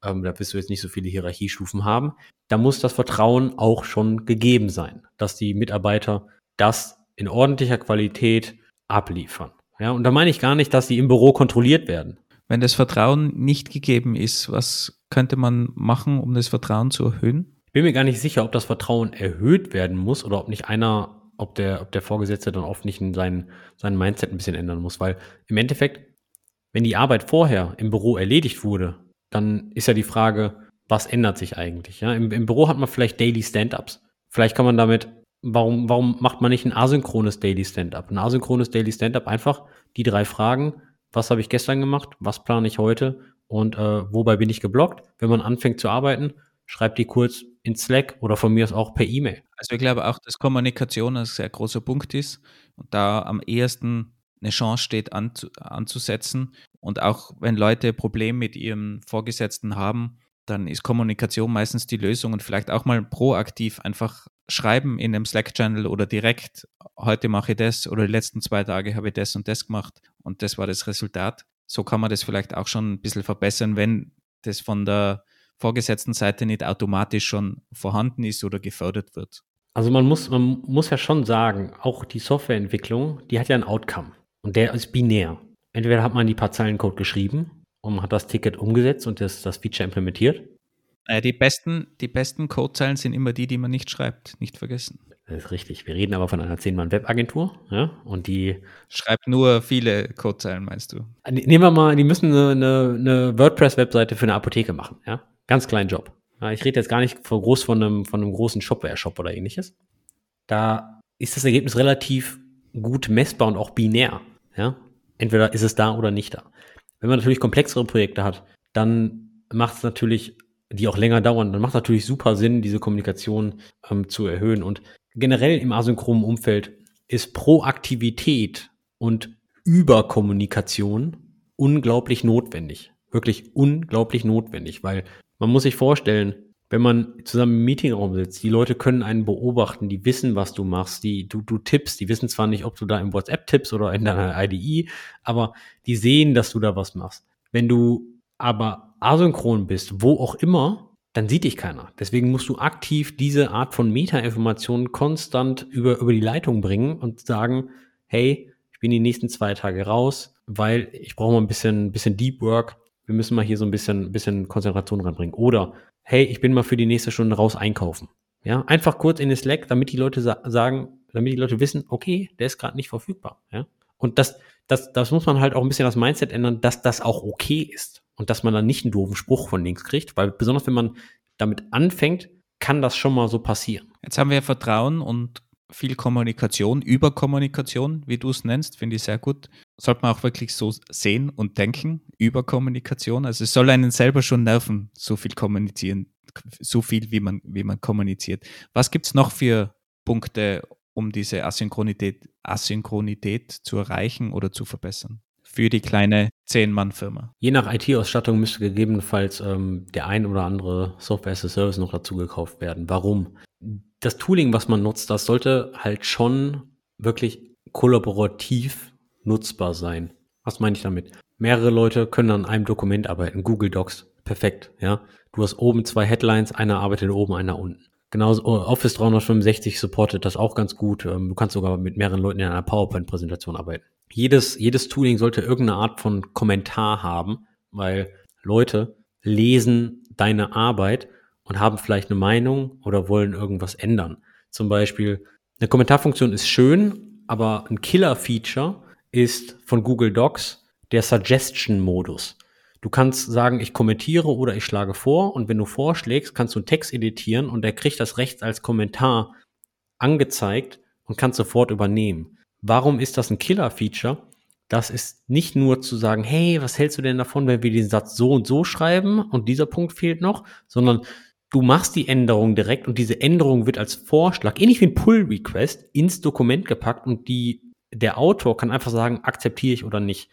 Speaker 2: ähm, da wirst du jetzt nicht so viele Hierarchiestufen haben, da muss das Vertrauen auch schon gegeben sein, dass die Mitarbeiter das in ordentlicher Qualität abliefern. Ja, und da meine ich gar nicht, dass sie im Büro kontrolliert werden.
Speaker 1: Wenn das Vertrauen nicht gegeben ist, was könnte man machen, um das Vertrauen zu erhöhen?
Speaker 2: Ich bin mir gar nicht sicher, ob das Vertrauen erhöht werden muss oder ob nicht einer, ob der, ob der Vorgesetzte dann oft nicht in sein, sein Mindset ein bisschen ändern muss. Weil im Endeffekt, wenn die Arbeit vorher im Büro erledigt wurde, dann ist ja die Frage, was ändert sich eigentlich? Ja, im, im Büro hat man vielleicht Daily Stand-ups. Vielleicht kann man damit warum, warum macht man nicht ein asynchrones Daily Stand-up? Ein asynchrones Daily Stand-up einfach die drei Fragen, was habe ich gestern gemacht, was plane ich heute und äh, wobei bin ich geblockt? Wenn man anfängt zu arbeiten, schreibt die kurz in Slack oder von mir aus auch per E-Mail.
Speaker 1: Also ich glaube auch, dass Kommunikation ein sehr großer Punkt ist und da am ehesten eine Chance steht anzu anzusetzen. Und auch wenn Leute Probleme mit ihrem Vorgesetzten haben, dann ist Kommunikation meistens die Lösung und vielleicht auch mal proaktiv einfach schreiben in einem Slack-Channel oder direkt, heute mache ich das oder die letzten zwei Tage habe ich das und das gemacht und das war das Resultat. So kann man das vielleicht auch schon ein bisschen verbessern, wenn das von der vorgesetzten Seite nicht automatisch schon vorhanden ist oder gefördert wird.
Speaker 2: Also man muss, man muss ja schon sagen, auch die Softwareentwicklung, die hat ja ein Outcome und der ist binär. Entweder hat man die paar Zeilen Code geschrieben und hat das Ticket umgesetzt und das, das Feature implementiert
Speaker 1: äh, die besten, die besten Codezeilen sind immer die, die man nicht schreibt, nicht vergessen.
Speaker 2: Das ist richtig. Wir reden aber von einer 10-Mann-Webagentur, ja, und die.
Speaker 1: Schreibt nur viele Codezeilen, meinst du?
Speaker 2: Nehmen wir mal, die müssen eine, eine, eine WordPress-Webseite für eine Apotheke machen, ja. Ganz kleinen Job. Ich rede jetzt gar nicht von groß von einem, von einem großen Shopware-Shop oder ähnliches. Da ist das Ergebnis relativ gut messbar und auch binär, ja. Entweder ist es da oder nicht da. Wenn man natürlich komplexere Projekte hat, dann macht es natürlich die auch länger dauern, dann macht es natürlich super Sinn, diese Kommunikation ähm, zu erhöhen. Und generell im asynchronen Umfeld ist Proaktivität und Überkommunikation unglaublich notwendig. Wirklich unglaublich notwendig, weil man muss sich vorstellen, wenn man zusammen im Meetingraum sitzt, die Leute können einen beobachten, die wissen, was du machst, die, du, du tippst, die wissen zwar nicht, ob du da im WhatsApp tippst oder in deiner IDE, aber die sehen, dass du da was machst. Wenn du aber asynchron bist, wo auch immer, dann sieht dich keiner. Deswegen musst du aktiv diese Art von Meta-Informationen konstant über, über die Leitung bringen und sagen, hey, ich bin die nächsten zwei Tage raus, weil ich brauche mal ein bisschen, bisschen Deep Work. Wir müssen mal hier so ein bisschen, bisschen Konzentration reinbringen. Oder, hey, ich bin mal für die nächste Stunde raus einkaufen. Ja, einfach kurz in den Slack, damit die Leute sa sagen, damit die Leute wissen, okay, der ist gerade nicht verfügbar. Ja, und das, das, das muss man halt auch ein bisschen das Mindset ändern, dass das auch okay ist und dass man dann nicht einen doofen Spruch von links kriegt, weil besonders wenn man damit anfängt, kann das schon mal so passieren.
Speaker 1: Jetzt haben wir Vertrauen und viel Kommunikation, Überkommunikation, wie du es nennst, finde ich sehr gut. Sollte man auch wirklich so sehen und denken, über Kommunikation. Also es soll einen selber schon nerven, so viel kommunizieren, so viel, wie man, wie man kommuniziert. Was gibt es noch für Punkte, um diese Asynchronität, Asynchronität zu erreichen oder zu verbessern? für die kleine Zehn-Mann-Firma.
Speaker 2: Je nach IT-Ausstattung müsste gegebenenfalls ähm, der ein oder andere Software as a Service noch dazu gekauft werden. Warum? Das Tooling, was man nutzt, das sollte halt schon wirklich kollaborativ nutzbar sein. Was meine ich damit? Mehrere Leute können an einem Dokument arbeiten. Google Docs. Perfekt, ja. Du hast oben zwei Headlines, einer arbeitet oben, einer unten. Genauso oh, Office 365 supportet das auch ganz gut. Ähm, du kannst sogar mit mehreren Leuten in einer PowerPoint-Präsentation arbeiten jedes, jedes Tooling sollte irgendeine Art von Kommentar haben, weil Leute lesen deine Arbeit und haben vielleicht eine Meinung oder wollen irgendwas ändern. Zum Beispiel, eine Kommentarfunktion ist schön, aber ein Killer-Feature ist von Google Docs der Suggestion-Modus. Du kannst sagen, ich kommentiere oder ich schlage vor und wenn du vorschlägst, kannst du einen Text editieren und der kriegt das rechts als Kommentar angezeigt und kannst sofort übernehmen. Warum ist das ein Killer-Feature? Das ist nicht nur zu sagen, hey, was hältst du denn davon, wenn wir den Satz so und so schreiben und dieser Punkt fehlt noch, sondern du machst die Änderung direkt und diese Änderung wird als Vorschlag, ähnlich wie ein Pull-Request, ins Dokument gepackt und die, der Autor kann einfach sagen, akzeptiere ich oder nicht.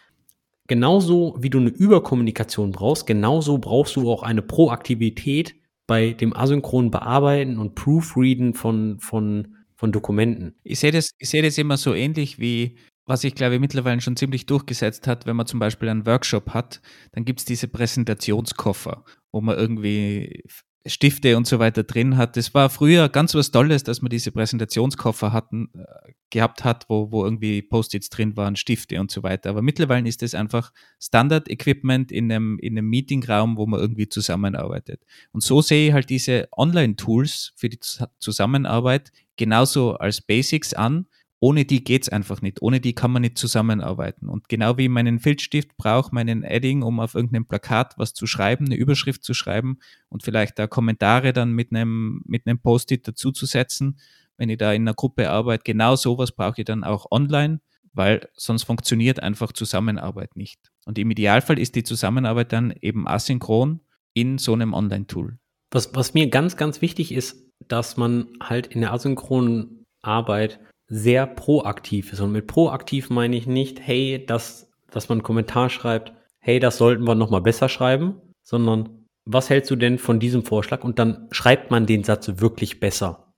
Speaker 2: Genauso wie du eine Überkommunikation brauchst, genauso brauchst du auch eine Proaktivität bei dem asynchronen Bearbeiten und Proofreaden von, von, von Dokumenten.
Speaker 1: Ich sehe das, ich sehe das immer so ähnlich wie, was ich glaube mittlerweile schon ziemlich durchgesetzt hat, wenn man zum Beispiel einen Workshop hat, dann gibt es diese Präsentationskoffer, wo man irgendwie Stifte und so weiter drin hat. Das war früher ganz was Tolles, dass man diese Präsentationskoffer hatten, äh, gehabt hat, wo, wo irgendwie Post-its drin waren, Stifte und so weiter. Aber mittlerweile ist das einfach Standard-Equipment in einem, in einem Meetingraum, wo man irgendwie zusammenarbeitet. Und so sehe ich halt diese Online-Tools für die Zusammenarbeit genauso als Basics an ohne die geht's einfach nicht. Ohne die kann man nicht zusammenarbeiten. Und genau wie meinen Filzstift brauche, meinen Edding, um auf irgendeinem Plakat was zu schreiben, eine Überschrift zu schreiben und vielleicht da Kommentare dann mit einem, mit einem Post-it dazuzusetzen, wenn ich da in einer Gruppe arbeite. Genau sowas brauche ich dann auch online, weil sonst funktioniert einfach Zusammenarbeit nicht. Und im Idealfall ist die Zusammenarbeit dann eben asynchron in so einem Online-Tool.
Speaker 2: Was, was mir ganz, ganz wichtig ist, dass man halt in der asynchronen Arbeit sehr proaktiv ist. Und mit proaktiv meine ich nicht, hey, dass, dass man einen Kommentar schreibt, hey, das sollten wir nochmal besser schreiben, sondern was hältst du denn von diesem Vorschlag? Und dann schreibt man den Satz wirklich besser.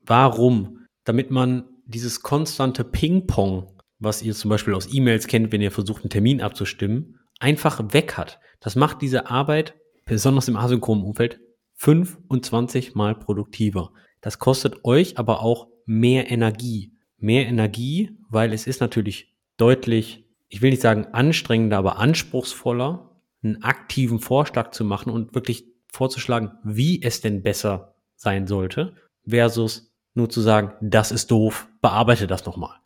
Speaker 2: Warum? Damit man dieses konstante Ping-Pong, was ihr zum Beispiel aus E-Mails kennt, wenn ihr versucht, einen Termin abzustimmen, einfach weg hat. Das macht diese Arbeit, besonders im asynchronen Umfeld, 25 mal produktiver. Das kostet euch aber auch mehr Energie mehr Energie, weil es ist natürlich deutlich, ich will nicht sagen anstrengender, aber anspruchsvoller, einen aktiven Vorschlag zu machen und wirklich vorzuschlagen, wie es denn besser sein sollte, versus nur zu sagen, das ist doof, bearbeite das nochmal.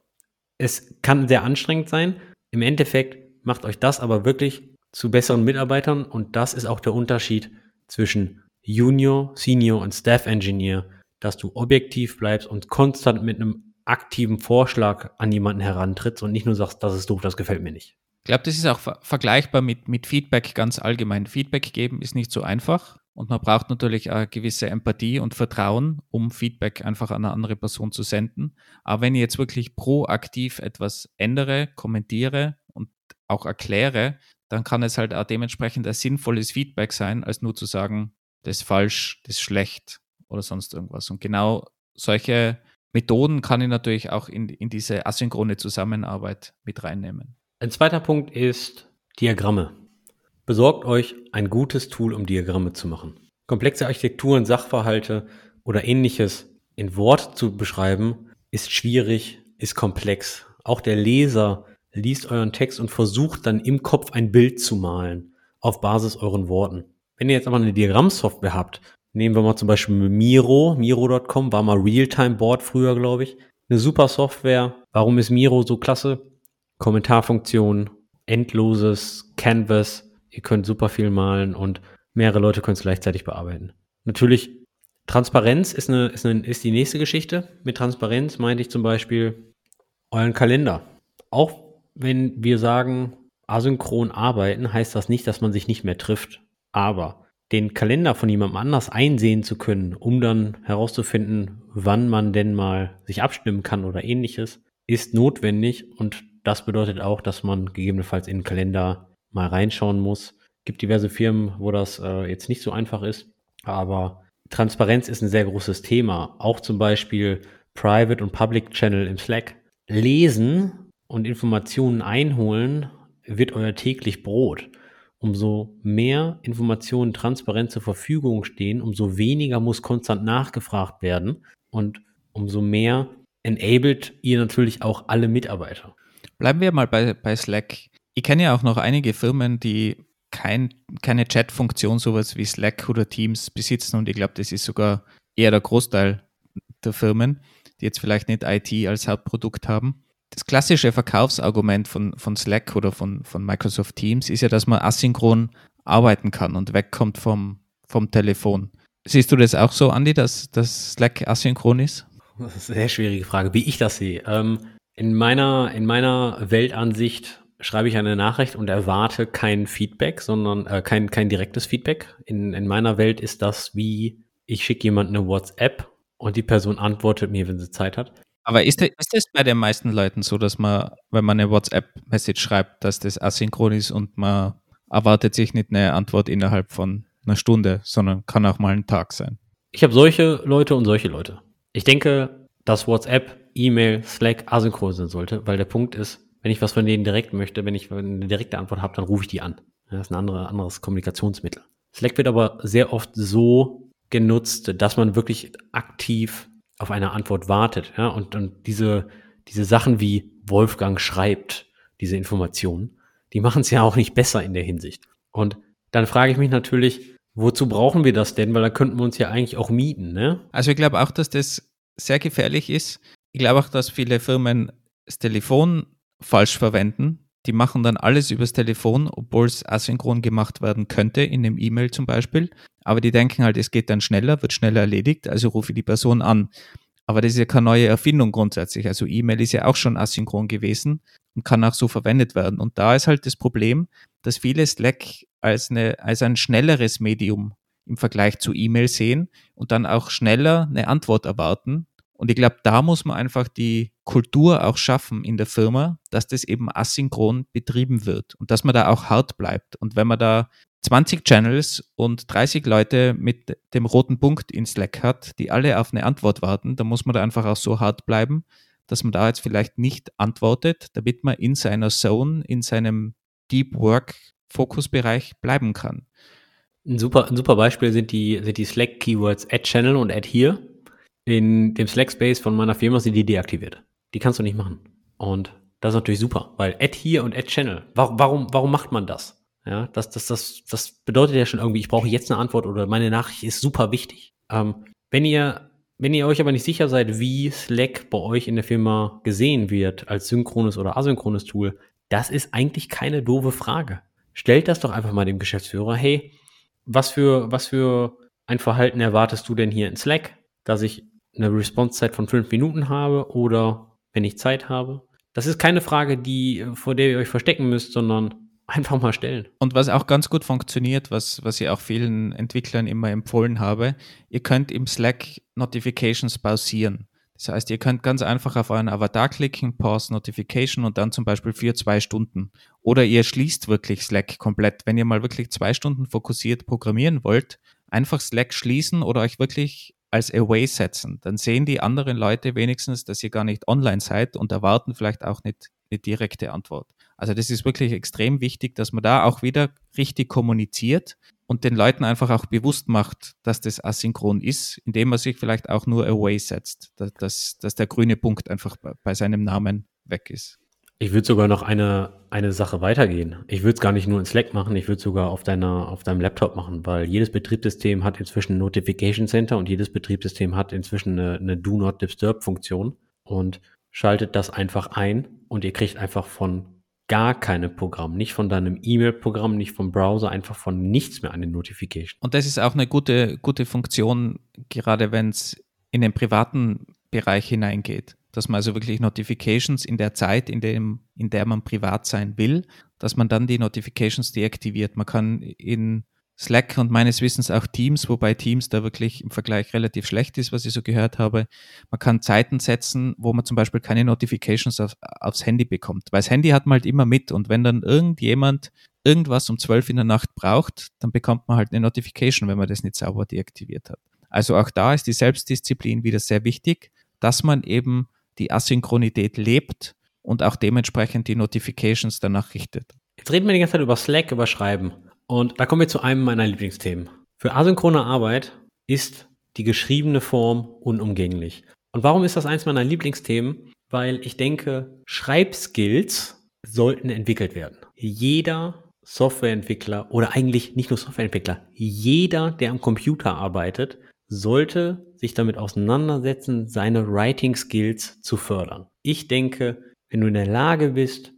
Speaker 2: Es kann sehr anstrengend sein. Im Endeffekt macht euch das aber wirklich zu besseren Mitarbeitern und das ist auch der Unterschied zwischen Junior, Senior und Staff Engineer, dass du objektiv bleibst und konstant mit einem aktiven Vorschlag an jemanden herantrittst und nicht nur sagst, das ist doof, das gefällt mir nicht.
Speaker 1: Ich glaube, das ist auch ver vergleichbar mit, mit Feedback ganz allgemein. Feedback geben ist nicht so einfach und man braucht natürlich eine gewisse Empathie und Vertrauen, um Feedback einfach an eine andere Person zu senden. Aber wenn ich jetzt wirklich proaktiv etwas ändere, kommentiere und auch erkläre, dann kann es halt auch dementsprechend ein sinnvolles Feedback sein, als nur zu sagen, das ist falsch, das ist schlecht oder sonst irgendwas. Und genau solche Methoden kann ich natürlich auch in, in diese asynchrone Zusammenarbeit mit reinnehmen.
Speaker 2: Ein zweiter Punkt ist Diagramme. Besorgt euch ein gutes Tool, um Diagramme zu machen. Komplexe Architekturen, Sachverhalte oder ähnliches in Wort zu beschreiben, ist schwierig, ist komplex. Auch der Leser liest euren Text und versucht dann im Kopf ein Bild zu malen auf Basis euren Worten. Wenn ihr jetzt aber eine Diagrammsoftware habt, Nehmen wir mal zum Beispiel Miro. Miro.com war mal Realtime-Board früher, glaube ich. Eine super Software. Warum ist Miro so klasse? Kommentarfunktion, endloses Canvas. Ihr könnt super viel malen und mehrere Leute können es gleichzeitig bearbeiten. Natürlich, Transparenz ist, eine, ist, eine, ist die nächste Geschichte. Mit Transparenz meinte ich zum Beispiel euren Kalender. Auch wenn wir sagen, asynchron arbeiten, heißt das nicht, dass man sich nicht mehr trifft. Aber den Kalender von jemandem anders einsehen zu können, um dann herauszufinden, wann man denn mal sich abstimmen kann oder ähnliches, ist notwendig und das bedeutet auch, dass man gegebenenfalls in den Kalender mal reinschauen muss. Es gibt diverse Firmen, wo das äh, jetzt nicht so einfach ist, aber Transparenz ist ein sehr großes Thema. Auch zum Beispiel Private und Public Channel im Slack. Lesen und Informationen einholen wird euer täglich Brot umso mehr Informationen transparent zur Verfügung stehen, umso weniger muss konstant nachgefragt werden und umso mehr enabled ihr natürlich auch alle Mitarbeiter.
Speaker 1: Bleiben wir mal bei, bei Slack. Ich kenne ja auch noch einige Firmen, die kein, keine Chat-Funktion, sowas wie Slack oder Teams besitzen und ich glaube, das ist sogar eher der Großteil der Firmen, die jetzt vielleicht nicht IT als Hauptprodukt haben das klassische Verkaufsargument von, von Slack oder von, von Microsoft Teams ist ja, dass man asynchron arbeiten kann und wegkommt vom, vom Telefon. Siehst du das auch so, Andi, dass, dass Slack asynchron ist?
Speaker 2: Das ist eine sehr schwierige Frage, wie ich das sehe. Ähm, in, meiner, in meiner Weltansicht schreibe ich eine Nachricht und erwarte kein Feedback, sondern äh, kein, kein direktes Feedback. In, in meiner Welt ist das wie, ich schicke jemand eine WhatsApp und die Person antwortet mir, wenn sie Zeit hat.
Speaker 1: Aber ist, das, ist das bei den meisten Leuten so, dass man, wenn man eine WhatsApp-Message schreibt, dass das asynchron ist und man erwartet sich nicht eine Antwort innerhalb von einer Stunde, sondern kann auch mal ein Tag sein?
Speaker 2: Ich habe solche Leute und solche Leute. Ich denke, dass WhatsApp, E-Mail, Slack asynchron sein sollte, weil der Punkt ist, wenn ich was von denen direkt möchte, wenn ich eine direkte Antwort habe, dann rufe ich die an. Das ist ein andere, anderes Kommunikationsmittel. Slack wird aber sehr oft so genutzt, dass man wirklich aktiv auf eine Antwort wartet. Ja? Und, und diese, diese Sachen wie Wolfgang schreibt, diese Informationen, die machen es ja auch nicht besser in der Hinsicht. Und dann frage ich mich natürlich, wozu brauchen wir das denn? Weil da könnten wir uns ja eigentlich auch mieten. Ne?
Speaker 1: Also ich glaube auch, dass das sehr gefährlich ist. Ich glaube auch, dass viele Firmen das Telefon falsch verwenden. Die machen dann alles übers Telefon, obwohl es asynchron gemacht werden könnte, in einem E-Mail zum Beispiel. Aber die denken halt, es geht dann schneller, wird schneller erledigt, also rufe ich die Person an. Aber das ist ja keine neue Erfindung grundsätzlich. Also E-Mail ist ja auch schon asynchron gewesen und kann auch so verwendet werden. Und da ist halt das Problem, dass viele Slack als, eine, als ein schnelleres Medium im Vergleich zu E-Mail sehen und dann auch schneller eine Antwort erwarten, und ich glaube, da muss man einfach die Kultur auch schaffen in der Firma, dass das eben asynchron betrieben wird und dass man da auch hart bleibt. Und wenn man da 20 Channels und 30 Leute mit dem roten Punkt in Slack hat, die alle auf eine Antwort warten, dann muss man da einfach auch so hart bleiben, dass man da jetzt vielleicht nicht antwortet, damit man in seiner Zone, in seinem Deep Work Fokusbereich bleiben kann.
Speaker 2: Ein super, ein super Beispiel sind die, sind die Slack Keywords Add Channel und Add Here in dem Slack-Space von meiner Firma sind die deaktiviert. Die kannst du nicht machen. Und das ist natürlich super, weil Add hier und Add Channel. Warum, warum, warum macht man das? Ja, das, das, das, das bedeutet ja schon irgendwie, ich brauche jetzt eine Antwort oder meine Nachricht ist super wichtig. Ähm, wenn ihr, wenn ihr euch aber nicht sicher seid, wie Slack bei euch in der Firma gesehen wird als synchrones oder asynchrones Tool, das ist eigentlich keine doofe Frage. Stellt das doch einfach mal dem Geschäftsführer, hey, was für, was für ein Verhalten erwartest du denn hier in Slack, dass ich eine Response-Zeit von fünf Minuten habe oder wenn ich Zeit habe. Das ist keine Frage, die, vor der ihr euch verstecken müsst, sondern einfach mal stellen.
Speaker 1: Und was auch ganz gut funktioniert, was, was ich auch vielen Entwicklern immer empfohlen habe, ihr könnt im Slack Notifications pausieren. Das heißt, ihr könnt ganz einfach auf euren Avatar klicken, Pause Notification und dann zum Beispiel für zwei Stunden. Oder ihr schließt wirklich Slack komplett. Wenn ihr mal wirklich zwei Stunden fokussiert programmieren wollt, einfach Slack schließen oder euch wirklich als Away setzen. Dann sehen die anderen Leute wenigstens, dass ihr gar nicht online seid und erwarten vielleicht auch nicht eine direkte Antwort. Also das ist wirklich extrem wichtig, dass man da auch wieder richtig kommuniziert und den Leuten einfach auch bewusst macht, dass das asynchron ist, indem man sich vielleicht auch nur Away setzt, dass, dass der grüne Punkt einfach bei seinem Namen weg ist.
Speaker 2: Ich würde sogar noch eine, eine Sache weitergehen. Ich würde es gar nicht nur in Slack machen, ich würde sogar auf deiner, auf deinem Laptop machen, weil jedes Betriebssystem hat inzwischen ein Notification Center und jedes Betriebssystem hat inzwischen eine, eine Do Not Disturb Funktion und schaltet das einfach ein und ihr kriegt einfach von gar keine Programm, nicht von deinem E-Mail-Programm, nicht vom Browser, einfach von nichts mehr eine Notification.
Speaker 1: Und das ist auch eine gute, gute Funktion, gerade wenn es in den privaten Bereich hineingeht dass man also wirklich Notifications in der Zeit, in, dem, in der man privat sein will, dass man dann die Notifications deaktiviert. Man kann in Slack und meines Wissens auch Teams, wobei Teams da wirklich im Vergleich relativ schlecht ist, was ich so gehört habe. Man kann Zeiten setzen, wo man zum Beispiel keine Notifications auf, aufs Handy bekommt, weil das Handy hat man halt immer mit und wenn dann irgendjemand irgendwas um 12 in der Nacht braucht, dann bekommt man halt eine Notification, wenn man das nicht sauber deaktiviert hat. Also auch da ist die Selbstdisziplin wieder sehr wichtig, dass man eben die Asynchronität lebt und auch dementsprechend die Notifications danach richtet.
Speaker 2: Jetzt reden wir die ganze Zeit über Slack, über Schreiben. Und da kommen wir zu einem meiner Lieblingsthemen. Für asynchrone Arbeit ist die geschriebene Form unumgänglich. Und warum ist das eins meiner Lieblingsthemen? Weil ich denke, Schreibskills sollten entwickelt werden. Jeder Softwareentwickler oder eigentlich nicht nur Softwareentwickler, jeder, der am Computer arbeitet, sollte sich damit auseinandersetzen, seine Writing Skills zu fördern. Ich denke, wenn du in der Lage bist,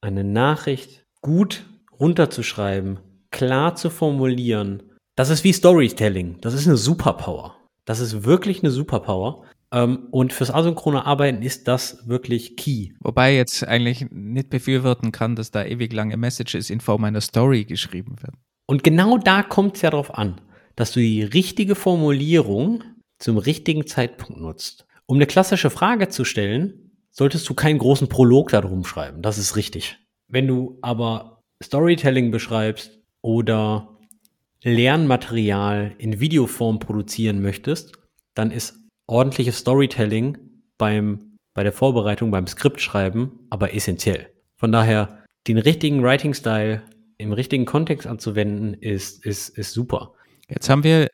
Speaker 2: eine Nachricht gut runterzuschreiben, klar zu formulieren, das ist wie Storytelling. Das ist eine Superpower. Das ist wirklich eine Superpower. Ähm, und fürs asynchrone Arbeiten ist das wirklich key.
Speaker 1: Wobei ich jetzt eigentlich nicht befürworten kann, dass da ewig lange Messages in Form einer Story geschrieben werden.
Speaker 2: Und genau da kommt es ja darauf an, dass du die richtige Formulierung zum richtigen Zeitpunkt nutzt. Um eine klassische Frage zu stellen, solltest du keinen großen Prolog darum schreiben. Das ist richtig. Wenn du aber Storytelling beschreibst oder Lernmaterial in Videoform produzieren möchtest, dann ist ordentliches Storytelling beim, bei der Vorbereitung, beim Skriptschreiben aber essentiell. Von daher, den richtigen Writing-Style im richtigen Kontext anzuwenden, ist, ist, ist super.
Speaker 1: Jetzt haben wir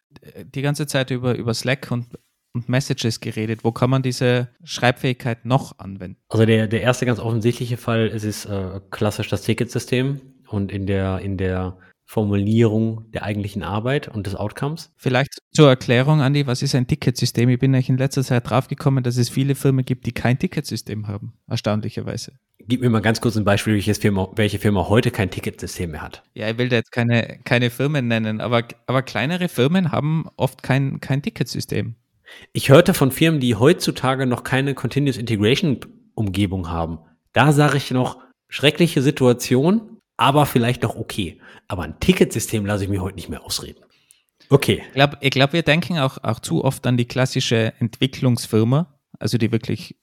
Speaker 1: die ganze Zeit über, über Slack und, und Messages geredet. Wo kann man diese Schreibfähigkeit noch anwenden?
Speaker 2: Also der, der erste ganz offensichtliche Fall ist, ist äh, klassisch das Ticketsystem und in der, in der Formulierung der eigentlichen Arbeit und des Outcomes.
Speaker 1: Vielleicht zur Erklärung, Andi, was ist ein Ticketsystem? Ich bin eigentlich in letzter Zeit draufgekommen, dass es viele Firmen gibt, die kein Ticketsystem haben, erstaunlicherweise.
Speaker 2: Gib mir mal ganz kurz ein Beispiel, welche Firma, welche Firma heute kein Ticketsystem mehr hat.
Speaker 1: Ja, ich will da jetzt keine, keine Firmen nennen, aber, aber kleinere Firmen haben oft kein, kein Ticketsystem.
Speaker 2: Ich hörte von Firmen, die heutzutage noch keine Continuous Integration Umgebung haben. Da sage ich noch, schreckliche Situation, aber vielleicht noch okay. Aber ein Ticketsystem lasse ich mir heute nicht mehr ausreden. Okay.
Speaker 1: Ich glaube, glaub, wir denken auch, auch zu oft an die klassische Entwicklungsfirma, also die wirklich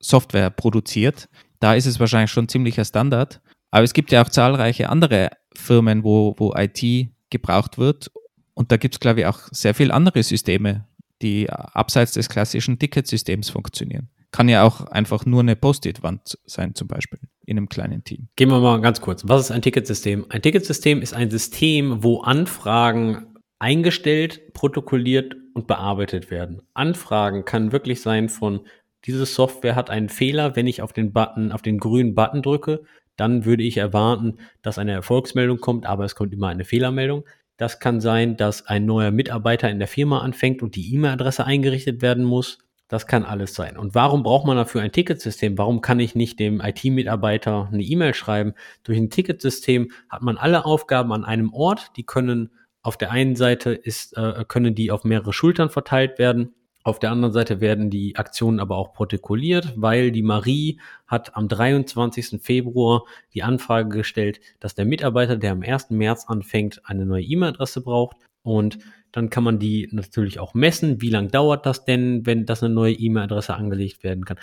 Speaker 1: Software produziert. Da ist es wahrscheinlich schon ziemlicher Standard. Aber es gibt ja auch zahlreiche andere Firmen, wo, wo IT gebraucht wird. Und da gibt es, glaube ich, auch sehr viele andere Systeme, die abseits des klassischen Ticketsystems funktionieren. Kann ja auch einfach nur eine Post-it-Wand sein, zum Beispiel in einem kleinen Team.
Speaker 2: Gehen wir mal ganz kurz. Was ist ein Ticketsystem? Ein Ticketsystem ist ein System, wo Anfragen eingestellt, protokolliert und bearbeitet werden. Anfragen kann wirklich sein von, diese Software hat einen Fehler, wenn ich auf den Button, auf den grünen Button drücke, dann würde ich erwarten, dass eine Erfolgsmeldung kommt, aber es kommt immer eine Fehlermeldung. Das kann sein, dass ein neuer Mitarbeiter in der Firma anfängt und die E-Mail-Adresse eingerichtet werden muss. Das kann alles sein. Und warum braucht man dafür ein Ticketsystem? Warum kann ich nicht dem IT-Mitarbeiter eine E-Mail schreiben? Durch ein Ticketsystem hat man alle Aufgaben an einem Ort. Die können auf der einen Seite ist, äh, können die auf mehrere Schultern verteilt werden. Auf der anderen Seite werden die Aktionen aber auch protokolliert, weil die Marie hat am 23. Februar die Anfrage gestellt, dass der Mitarbeiter, der am 1. März anfängt, eine neue E-Mail-Adresse braucht. Und dann kann man die natürlich auch messen. Wie lange dauert das denn, wenn das eine neue E-Mail-Adresse angelegt werden kann?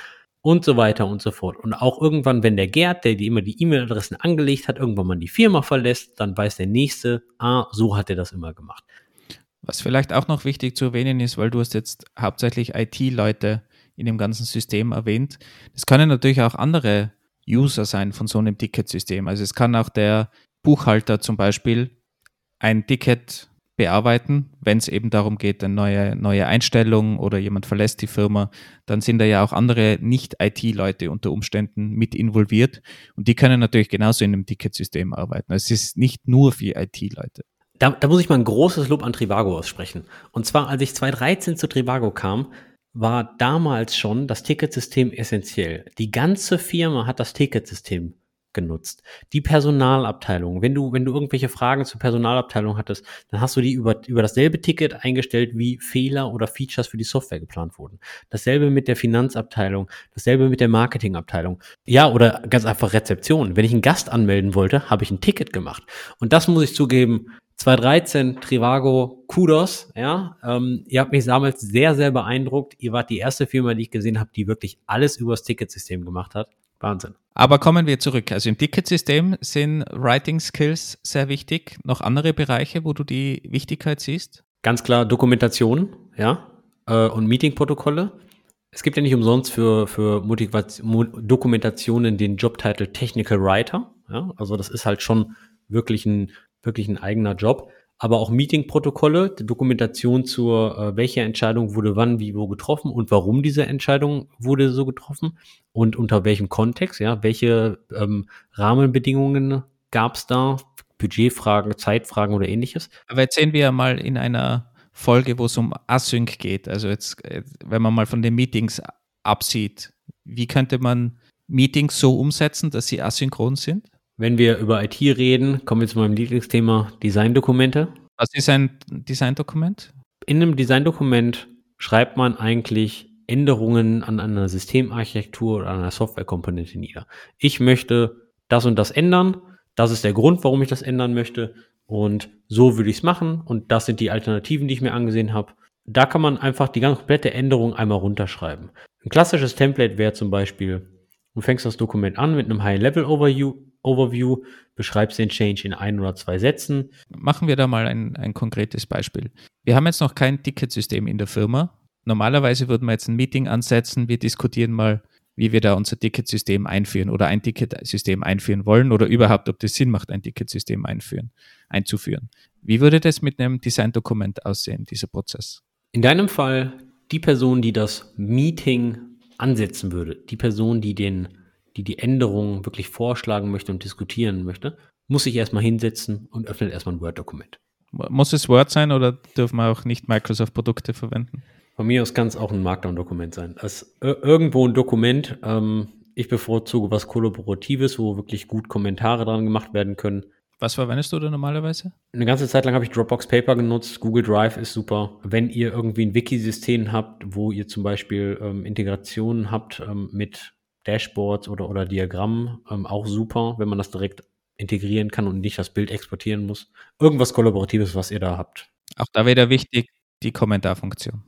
Speaker 2: Und so weiter und so fort. Und auch irgendwann, wenn der Gerd, der die immer die E-Mail-Adressen angelegt hat, irgendwann mal die Firma verlässt, dann weiß der nächste, ah, so hat er das immer gemacht.
Speaker 1: Was vielleicht auch noch wichtig zu erwähnen ist, weil du hast jetzt hauptsächlich IT-Leute in dem ganzen System erwähnt. Es können natürlich auch andere User sein von so einem Ticketsystem. Also es kann auch der Buchhalter zum Beispiel ein Ticket bearbeiten, wenn es eben darum geht, eine neue, neue Einstellung oder jemand verlässt die Firma, dann sind da ja auch andere Nicht-IT-Leute unter Umständen mit involviert und die können natürlich genauso in einem Ticketsystem arbeiten. Also es ist nicht nur für IT-Leute.
Speaker 2: Da, da muss ich mal ein großes Lob an Trivago aussprechen. Und zwar, als ich 2013 zu Trivago kam, war damals schon das Ticketsystem essentiell. Die ganze Firma hat das Ticketsystem genutzt. Die Personalabteilung, wenn du, wenn du irgendwelche Fragen zur Personalabteilung hattest, dann hast du die über, über dasselbe Ticket eingestellt, wie Fehler oder Features für die Software geplant wurden. Dasselbe mit der Finanzabteilung, dasselbe mit der Marketingabteilung. Ja, oder ganz einfach Rezeption. Wenn ich einen Gast anmelden wollte, habe ich ein Ticket gemacht. Und das muss ich zugeben, 2013, Trivago, Kudos, ja. Ähm, ihr habt mich damals sehr, sehr beeindruckt. Ihr wart die erste Firma, die ich gesehen habe, die wirklich alles übers Ticketsystem gemacht hat. Wahnsinn.
Speaker 1: Aber kommen wir zurück. Also im Ticketsystem sind Writing Skills sehr wichtig. Noch andere Bereiche, wo du die Wichtigkeit siehst?
Speaker 2: Ganz klar Dokumentation, ja, äh, und Meetingprotokolle. Es gibt ja nicht umsonst für, für Motivation, Dokumentationen den Jobtitel Technical Writer. Ja, also das ist halt schon wirklich ein, wirklich ein eigener Job aber auch Meetingprotokolle, Dokumentation zur, äh, welche Entscheidung wurde wann, wie, wo getroffen und warum diese Entscheidung wurde so getroffen und unter welchem Kontext, ja, welche ähm, Rahmenbedingungen gab es da, Budgetfragen, Zeitfragen oder ähnliches.
Speaker 1: Aber jetzt sehen wir ja mal in einer Folge, wo es um Async geht, also jetzt, äh, wenn man mal von den Meetings absieht, wie könnte man Meetings so umsetzen, dass sie asynchron sind?
Speaker 2: Wenn wir über IT reden, kommen wir zu meinem Lieblingsthema Designdokumente.
Speaker 1: Was ist ein Designdokument?
Speaker 2: In einem Designdokument schreibt man eigentlich Änderungen an einer Systemarchitektur oder an einer Softwarekomponente nieder. Ich möchte das und das ändern. Das ist der Grund, warum ich das ändern möchte. Und so würde ich es machen. Und das sind die Alternativen, die ich mir angesehen habe. Da kann man einfach die ganze komplette Änderung einmal runterschreiben. Ein klassisches Template wäre zum Beispiel, du fängst das Dokument an mit einem High-Level-Overview, Overview, beschreibst den Change in ein oder zwei Sätzen.
Speaker 1: Machen wir da mal ein, ein konkretes Beispiel. Wir haben jetzt noch kein Ticketsystem in der Firma. Normalerweise würden wir jetzt ein Meeting ansetzen, wir diskutieren mal, wie wir da unser Ticketsystem einführen oder ein Ticketsystem einführen wollen oder überhaupt, ob das Sinn macht, ein Ticketsystem einführen, einzuführen. Wie würde das mit einem Designdokument aussehen, dieser Prozess?
Speaker 2: In deinem Fall die Person, die das Meeting ansetzen würde, die Person, die den, die die Änderungen wirklich vorschlagen möchte und diskutieren möchte, muss sich erstmal hinsetzen und öffnet erstmal ein Word-Dokument.
Speaker 1: Muss es Word sein oder dürfen wir auch nicht Microsoft-Produkte verwenden?
Speaker 2: Von mir aus kann es auch ein Markdown-Dokument sein. Das irgendwo ein Dokument. Ähm, ich bevorzuge was Kollaboratives, wo wirklich gut Kommentare dran gemacht werden können.
Speaker 1: Was verwendest du da normalerweise?
Speaker 2: Eine ganze Zeit lang habe ich Dropbox Paper genutzt. Google Drive ist super. Wenn ihr irgendwie ein Wiki-System habt, wo ihr zum Beispiel ähm, Integrationen habt ähm, mit Dashboards oder, oder Diagrammen, ähm, auch super, wenn man das direkt integrieren kann und nicht das Bild exportieren muss. Irgendwas Kollaboratives, was ihr da habt.
Speaker 1: Auch da wieder wichtig, die Kommentarfunktion.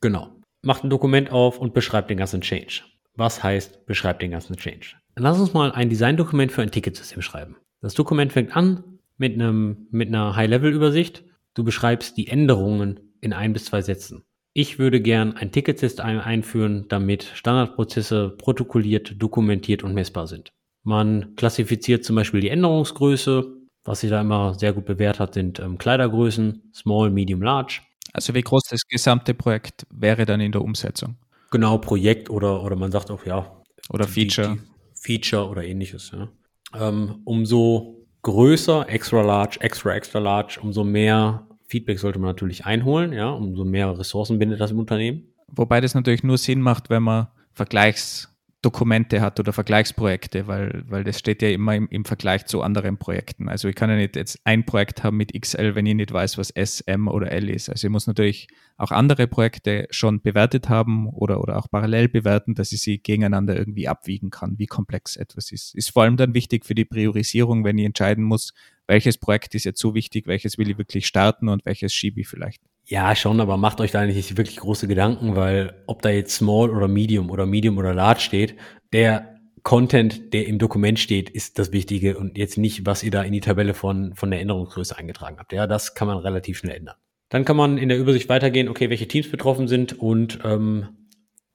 Speaker 2: Genau. Macht ein Dokument auf und beschreibt den ganzen Change. Was heißt, beschreibt den ganzen Change? Dann lass uns mal ein Designdokument für ein Ticketsystem schreiben. Das Dokument fängt an mit, einem, mit einer High-Level-Übersicht. Du beschreibst die Änderungen in ein bis zwei Sätzen. Ich würde gern ein Ticketsystem einführen, damit Standardprozesse protokolliert, dokumentiert und messbar sind. Man klassifiziert zum Beispiel die Änderungsgröße. Was sich da immer sehr gut bewährt hat, sind ähm, Kleidergrößen, Small, Medium, Large.
Speaker 1: Also wie groß das gesamte Projekt wäre dann in der Umsetzung?
Speaker 2: Genau, Projekt oder, oder man sagt auch, ja.
Speaker 1: Oder Feature. Die, die
Speaker 2: Feature oder ähnliches, ja. Ähm, umso größer, extra large, extra, extra large, umso mehr Feedback sollte man natürlich einholen, ja, umso mehr Ressourcen bindet das im Unternehmen.
Speaker 1: Wobei das natürlich nur Sinn macht, wenn man Vergleichs Dokumente hat oder Vergleichsprojekte, weil, weil das steht ja immer im, im, Vergleich zu anderen Projekten. Also ich kann ja nicht jetzt ein Projekt haben mit XL, wenn ich nicht weiß, was S, M oder L ist. Also ich muss natürlich auch andere Projekte schon bewertet haben oder, oder auch parallel bewerten, dass ich sie gegeneinander irgendwie abwiegen kann, wie komplex etwas ist. Ist vor allem dann wichtig für die Priorisierung, wenn ich entscheiden muss, welches Projekt ist jetzt so wichtig, welches will ich wirklich starten und welches schiebe ich vielleicht.
Speaker 2: Ja, schon, aber macht euch da nicht wirklich große Gedanken, weil ob da jetzt Small oder Medium oder Medium oder Large steht, der Content, der im Dokument steht, ist das Wichtige und jetzt nicht, was ihr da in die Tabelle von, von der Änderungsgröße eingetragen habt. Ja, das kann man relativ schnell ändern. Dann kann man in der Übersicht weitergehen, okay, welche Teams betroffen sind und ähm,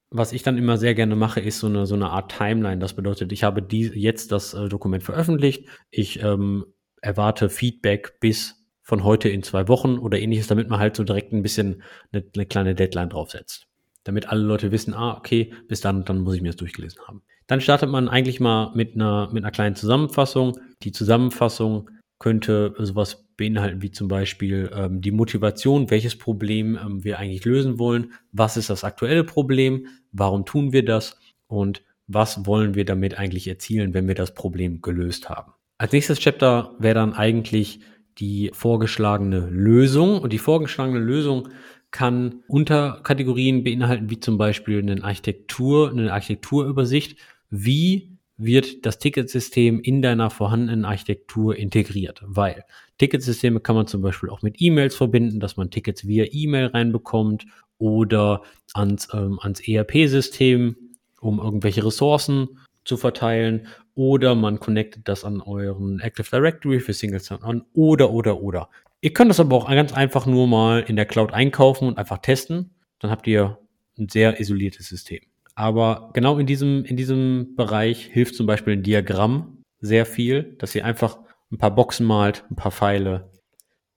Speaker 2: was ich dann immer sehr gerne mache, ist so eine, so eine Art Timeline. Das bedeutet, ich habe die, jetzt das äh, Dokument veröffentlicht. Ich ähm, erwarte Feedback bis von heute in zwei Wochen oder ähnliches, damit man halt so direkt ein bisschen eine, eine kleine Deadline draufsetzt. Damit alle Leute wissen, ah, okay, bis dann dann muss ich mir das durchgelesen haben. Dann startet man eigentlich mal mit einer, mit einer kleinen Zusammenfassung. Die Zusammenfassung könnte sowas beinhalten wie zum Beispiel ähm, die Motivation, welches Problem ähm, wir eigentlich lösen wollen, was ist das aktuelle Problem, warum tun wir das und was wollen wir damit eigentlich erzielen, wenn wir das Problem gelöst haben. Als nächstes Chapter wäre dann eigentlich die vorgeschlagene Lösung. Und die vorgeschlagene Lösung kann Unterkategorien beinhalten, wie zum Beispiel eine Architektur, eine Architekturübersicht. Wie wird das Ticketsystem in deiner vorhandenen Architektur integriert? Weil Ticketsysteme kann man zum Beispiel auch mit E-Mails verbinden, dass man Tickets via E-Mail reinbekommt oder ans, ähm, ans ERP-System, um irgendwelche Ressourcen zu verteilen oder man connectet das an euren Active Directory für Single Sign-On oder, oder, oder. Ihr könnt das aber auch ganz einfach nur mal in der Cloud einkaufen und einfach testen. Dann habt ihr ein sehr isoliertes System. Aber genau in diesem, in diesem Bereich hilft zum Beispiel ein Diagramm sehr viel, dass ihr einfach ein paar Boxen malt, ein paar Pfeile.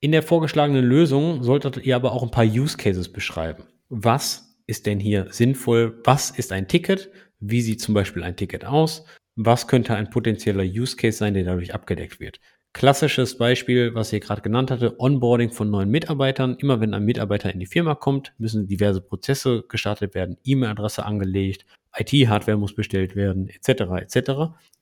Speaker 2: In der vorgeschlagenen Lösung solltet ihr aber auch ein paar Use Cases beschreiben. Was ist denn hier sinnvoll? Was ist ein Ticket? Wie sieht zum Beispiel ein Ticket aus? Was könnte ein potenzieller Use Case sein, der dadurch abgedeckt wird. Klassisches Beispiel, was ihr gerade genannt hatte, Onboarding von neuen Mitarbeitern. Immer wenn ein Mitarbeiter in die Firma kommt, müssen diverse Prozesse gestartet werden, E-Mail-Adresse angelegt, IT-Hardware muss bestellt werden, etc. etc.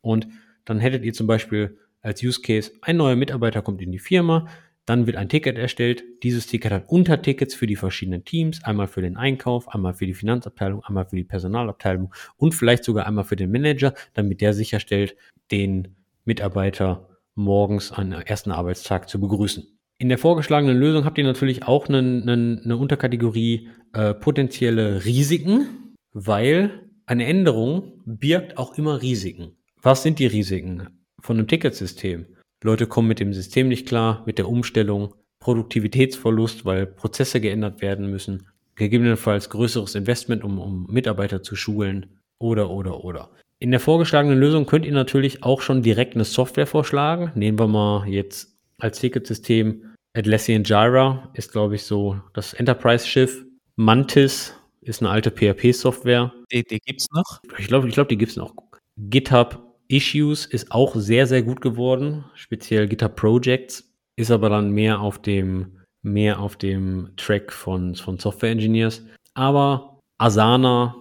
Speaker 2: Und dann hättet ihr zum Beispiel als Use Case, ein neuer Mitarbeiter kommt in die Firma, Dann wird ein Ticket erstellt. Dieses Ticket hat Untertickets für die verschiedenen Teams. Einmal für den Einkauf, einmal für die Finanzabteilung, einmal für die Personalabteilung und vielleicht sogar einmal für den Manager, damit der sicherstellt, den Mitarbeiter morgens an ersten Arbeitstag zu begrüßen. In der vorgeschlagenen Lösung habt ihr natürlich auch einen, einen, eine Unterkategorie äh, potenzielle Risiken, weil eine Änderung birgt auch immer Risiken. Was sind die Risiken von einem Ticketsystem? Leute kommen mit dem System nicht klar, mit der Umstellung, Produktivitätsverlust, weil Prozesse geändert werden müssen, gegebenenfalls größeres Investment, um, um Mitarbeiter zu schulen oder, oder, oder. In der vorgeschlagenen Lösung könnt ihr natürlich auch schon direkt eine Software vorschlagen. Nehmen wir mal jetzt als Ticketsystem Atlassian Jira ist, glaube ich, so das Enterprise-Schiff. Mantis ist eine alte PHP-Software.
Speaker 1: Die, die gibt es noch?
Speaker 2: Ich glaube, ich glaub, die gibt es noch. GitHub Issues ist auch sehr, sehr gut geworden. Speziell GitHub Projects ist aber dann mehr auf dem, mehr auf dem Track von, von Software Engineers. Aber Asana,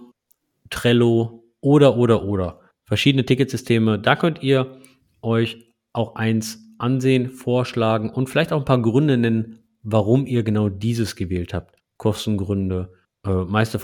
Speaker 2: Trello oder, oder, oder. Verschiedene Ticketsysteme. Da könnt ihr euch auch eins ansehen, vorschlagen und vielleicht auch ein paar Gründe nennen, warum ihr genau dieses gewählt habt. Kostengründe, äh, meiste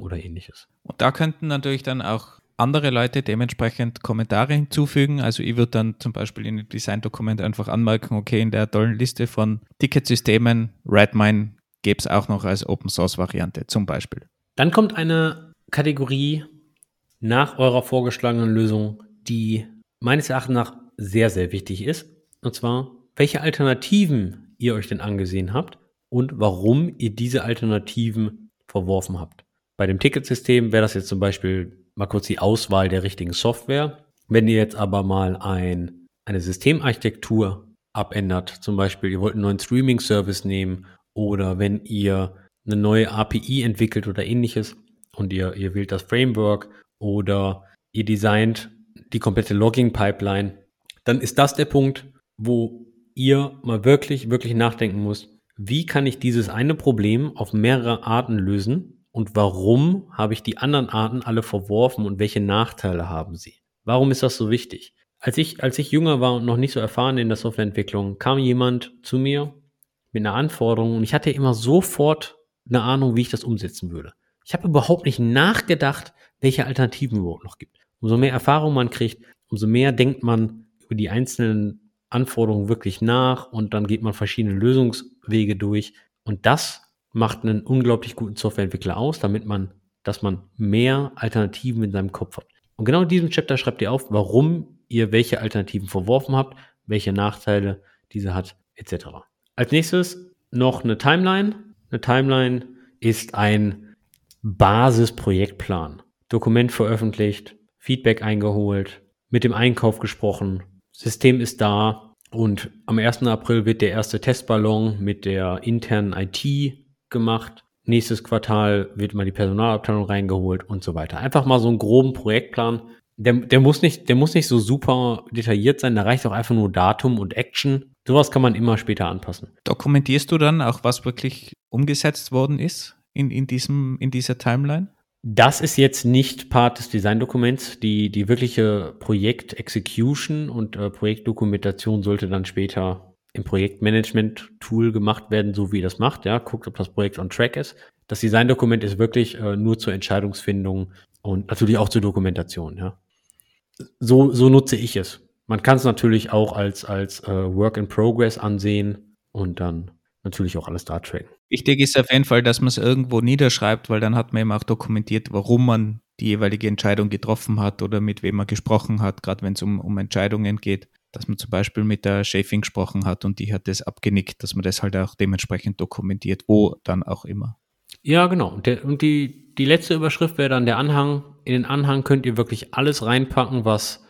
Speaker 2: oder ähnliches.
Speaker 1: Und da könnten natürlich dann auch andere Leute dementsprechend Kommentare hinzufügen. Also ich würde dann zum Beispiel in dem Design-Dokument einfach anmerken, okay, in der tollen Liste von Ticketsystemen, Redmine gäbe es auch noch als Open-Source-Variante zum Beispiel.
Speaker 2: Dann kommt eine Kategorie nach eurer vorgeschlagenen Lösung, die meines Erachtens nach sehr, sehr wichtig ist. Und zwar, welche Alternativen ihr euch denn angesehen habt und warum ihr diese Alternativen verworfen habt. Bei dem Ticketsystem wäre das jetzt zum Beispiel mal kurz die Auswahl der richtigen Software. Wenn ihr jetzt aber mal ein, eine Systemarchitektur abändert, zum Beispiel ihr wollt einen neuen Streaming-Service nehmen oder wenn ihr eine neue API entwickelt oder ähnliches und ihr, ihr wählt das Framework oder ihr designt die komplette Logging-Pipeline, dann ist das der Punkt, wo ihr mal wirklich, wirklich nachdenken müsst, wie kann ich dieses eine Problem auf mehrere Arten lösen und warum habe ich die anderen Arten alle verworfen und welche Nachteile haben sie? Warum ist das so wichtig? Als ich, als ich jünger war und noch nicht so erfahren in der Softwareentwicklung, kam jemand zu mir mit einer Anforderung und ich hatte immer sofort eine Ahnung, wie ich das umsetzen würde. Ich habe überhaupt nicht nachgedacht, welche Alternativen es überhaupt noch gibt. Umso mehr Erfahrung man kriegt, umso mehr denkt man über die einzelnen Anforderungen wirklich nach und dann geht man verschiedene Lösungswege durch. Und das macht einen unglaublich guten Softwareentwickler aus, damit man, dass man mehr Alternativen in seinem Kopf hat. Und genau in diesem Chapter schreibt ihr auf, warum ihr welche Alternativen verworfen habt, welche Nachteile diese hat, etc. Als nächstes noch eine Timeline. Eine Timeline ist ein Basisprojektplan. Dokument veröffentlicht, Feedback eingeholt, mit dem Einkauf gesprochen, System ist da und am 1. April wird der erste Testballon mit der internen IT gemacht. Nächstes Quartal wird mal die Personalabteilung reingeholt und so weiter. Einfach mal so einen groben Projektplan. Der, der, muss nicht, der muss nicht so super detailliert sein, da reicht auch einfach nur Datum und Action. Sowas kann man immer später anpassen.
Speaker 1: Dokumentierst du dann auch, was wirklich umgesetzt worden ist in, in, diesem, in dieser Timeline?
Speaker 2: Das ist jetzt nicht Part des Designdokuments. Die, die wirkliche Projekt-Execution und äh, Projektdokumentation sollte dann später im Projektmanagement-Tool gemacht werden, so wie das macht. Ja, guckt, ob das Projekt on track ist. Das Designdokument ist wirklich äh, nur zur Entscheidungsfindung und natürlich auch zur Dokumentation. Ja, so, so nutze ich es. Man kann es natürlich auch als, als äh, Work in Progress ansehen und dann natürlich auch alles da tracken.
Speaker 1: Wichtig ist auf jeden Fall, dass man es irgendwo niederschreibt, weil dann hat man eben auch dokumentiert, warum man die jeweilige Entscheidung getroffen hat oder mit wem man gesprochen hat, gerade wenn es um, um Entscheidungen geht. Dass man zum Beispiel mit der Schäfing gesprochen hat und die hat das abgenickt, dass man das halt auch dementsprechend dokumentiert, wo dann auch immer.
Speaker 2: Ja, genau. Und, der, und die, die letzte Überschrift wäre dann der Anhang. In den Anhang könnt ihr wirklich alles reinpacken, was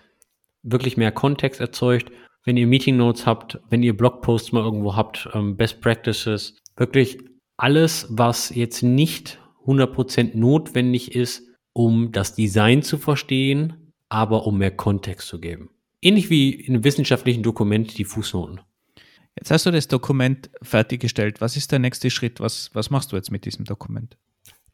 Speaker 2: wirklich mehr Kontext erzeugt wenn ihr Meeting Notes habt, wenn ihr Blogposts mal irgendwo habt, ähm, Best Practices, wirklich alles, was jetzt nicht 100% notwendig ist, um das Design zu verstehen, aber um mehr Kontext zu geben. Ähnlich wie in einem wissenschaftlichen Dokument die Fußnoten.
Speaker 1: Jetzt hast du das Dokument fertiggestellt. Was ist der nächste Schritt? Was, was machst du jetzt mit diesem Dokument?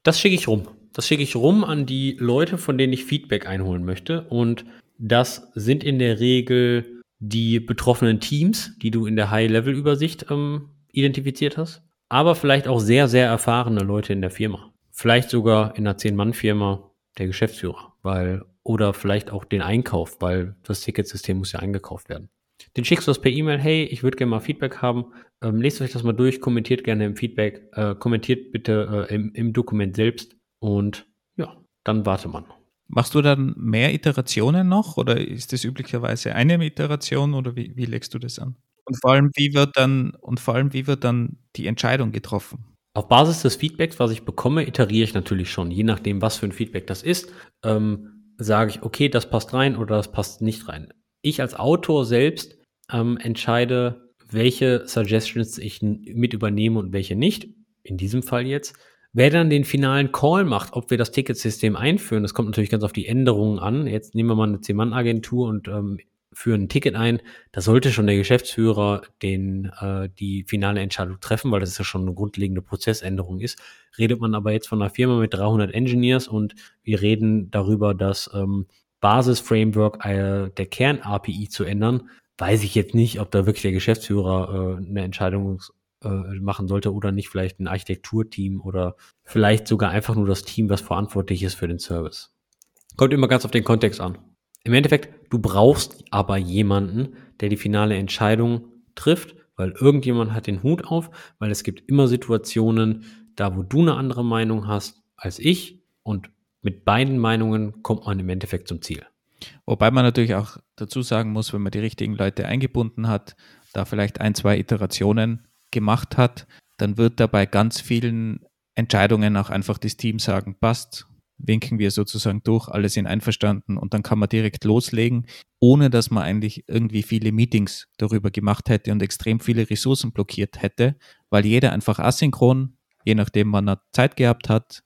Speaker 2: Das schicke ich rum. Das schicke ich rum an die Leute, von denen ich Feedback einholen möchte. Und das sind in der Regel die betroffenen Teams, die du in der High-Level-Übersicht ähm, identifiziert hast, aber vielleicht auch sehr, sehr erfahrene Leute in der Firma. Vielleicht sogar in einer Zehn-Mann-Firma der Geschäftsführer, weil, oder vielleicht auch den Einkauf, weil das Ticketsystem muss ja eingekauft werden. Den schickst du das per E-Mail, hey, ich würde gerne mal Feedback haben. Ähm, lest euch das mal durch, kommentiert gerne im Feedback, äh, kommentiert bitte äh, im, im Dokument selbst und ja, dann warte man.
Speaker 1: Machst du dann mehr Iterationen noch oder ist das üblicherweise eine Iteration oder wie, wie legst du das an? Und vor allem, wie wird dann, und vor allem, wie wird dann die Entscheidung getroffen?
Speaker 2: Auf Basis des Feedbacks, was ich bekomme, iteriere ich natürlich schon, je nachdem, was für ein Feedback das ist, ähm, sage ich, okay, das passt rein oder das passt nicht rein. Ich als Autor selbst ähm, entscheide, welche Suggestions ich mit übernehme und welche nicht. In diesem Fall jetzt. Wer dann den finalen Call macht, ob wir das Ticketsystem einführen, das kommt natürlich ganz auf die Änderungen an. Jetzt nehmen wir mal eine C-Mann-Agentur und ähm, führen ein Ticket ein. Da sollte schon der Geschäftsführer den, äh, die finale Entscheidung treffen, weil das ja schon eine grundlegende Prozessänderung ist. Redet man aber jetzt von einer Firma mit 300 Engineers und wir reden darüber, dass ähm, Basis-Framework äh, der Kern-API zu ändern, weiß ich jetzt nicht, ob da wirklich der Geschäftsführer äh, eine Entscheidung äh, machen sollte oder nicht, vielleicht ein Architekturteam oder vielleicht sogar einfach nur das Team, was verantwortlich ist für den Service. Kommt immer ganz auf den Kontext an. Im Endeffekt, du brauchst aber jemanden, der die finale Entscheidung trifft, weil irgendjemand hat den Hut auf, weil es gibt immer Situationen, da wo du eine andere Meinung hast als ich und mit beiden Meinungen kommt man im Endeffekt zum Ziel.
Speaker 1: Wobei man natürlich auch dazu sagen muss, wenn man die richtigen Leute eingebunden hat, da vielleicht ein, zwei Iterationen gemacht hat, dann wird dabei ganz vielen Entscheidungen auch einfach das Team sagen, passt, winken wir sozusagen durch, alle sind einverstanden und dann kann man direkt loslegen, ohne dass man eigentlich irgendwie viele Meetings darüber gemacht hätte und extrem viele Ressourcen blockiert hätte, weil jeder einfach asynchron, je nachdem wann er Zeit gehabt hat,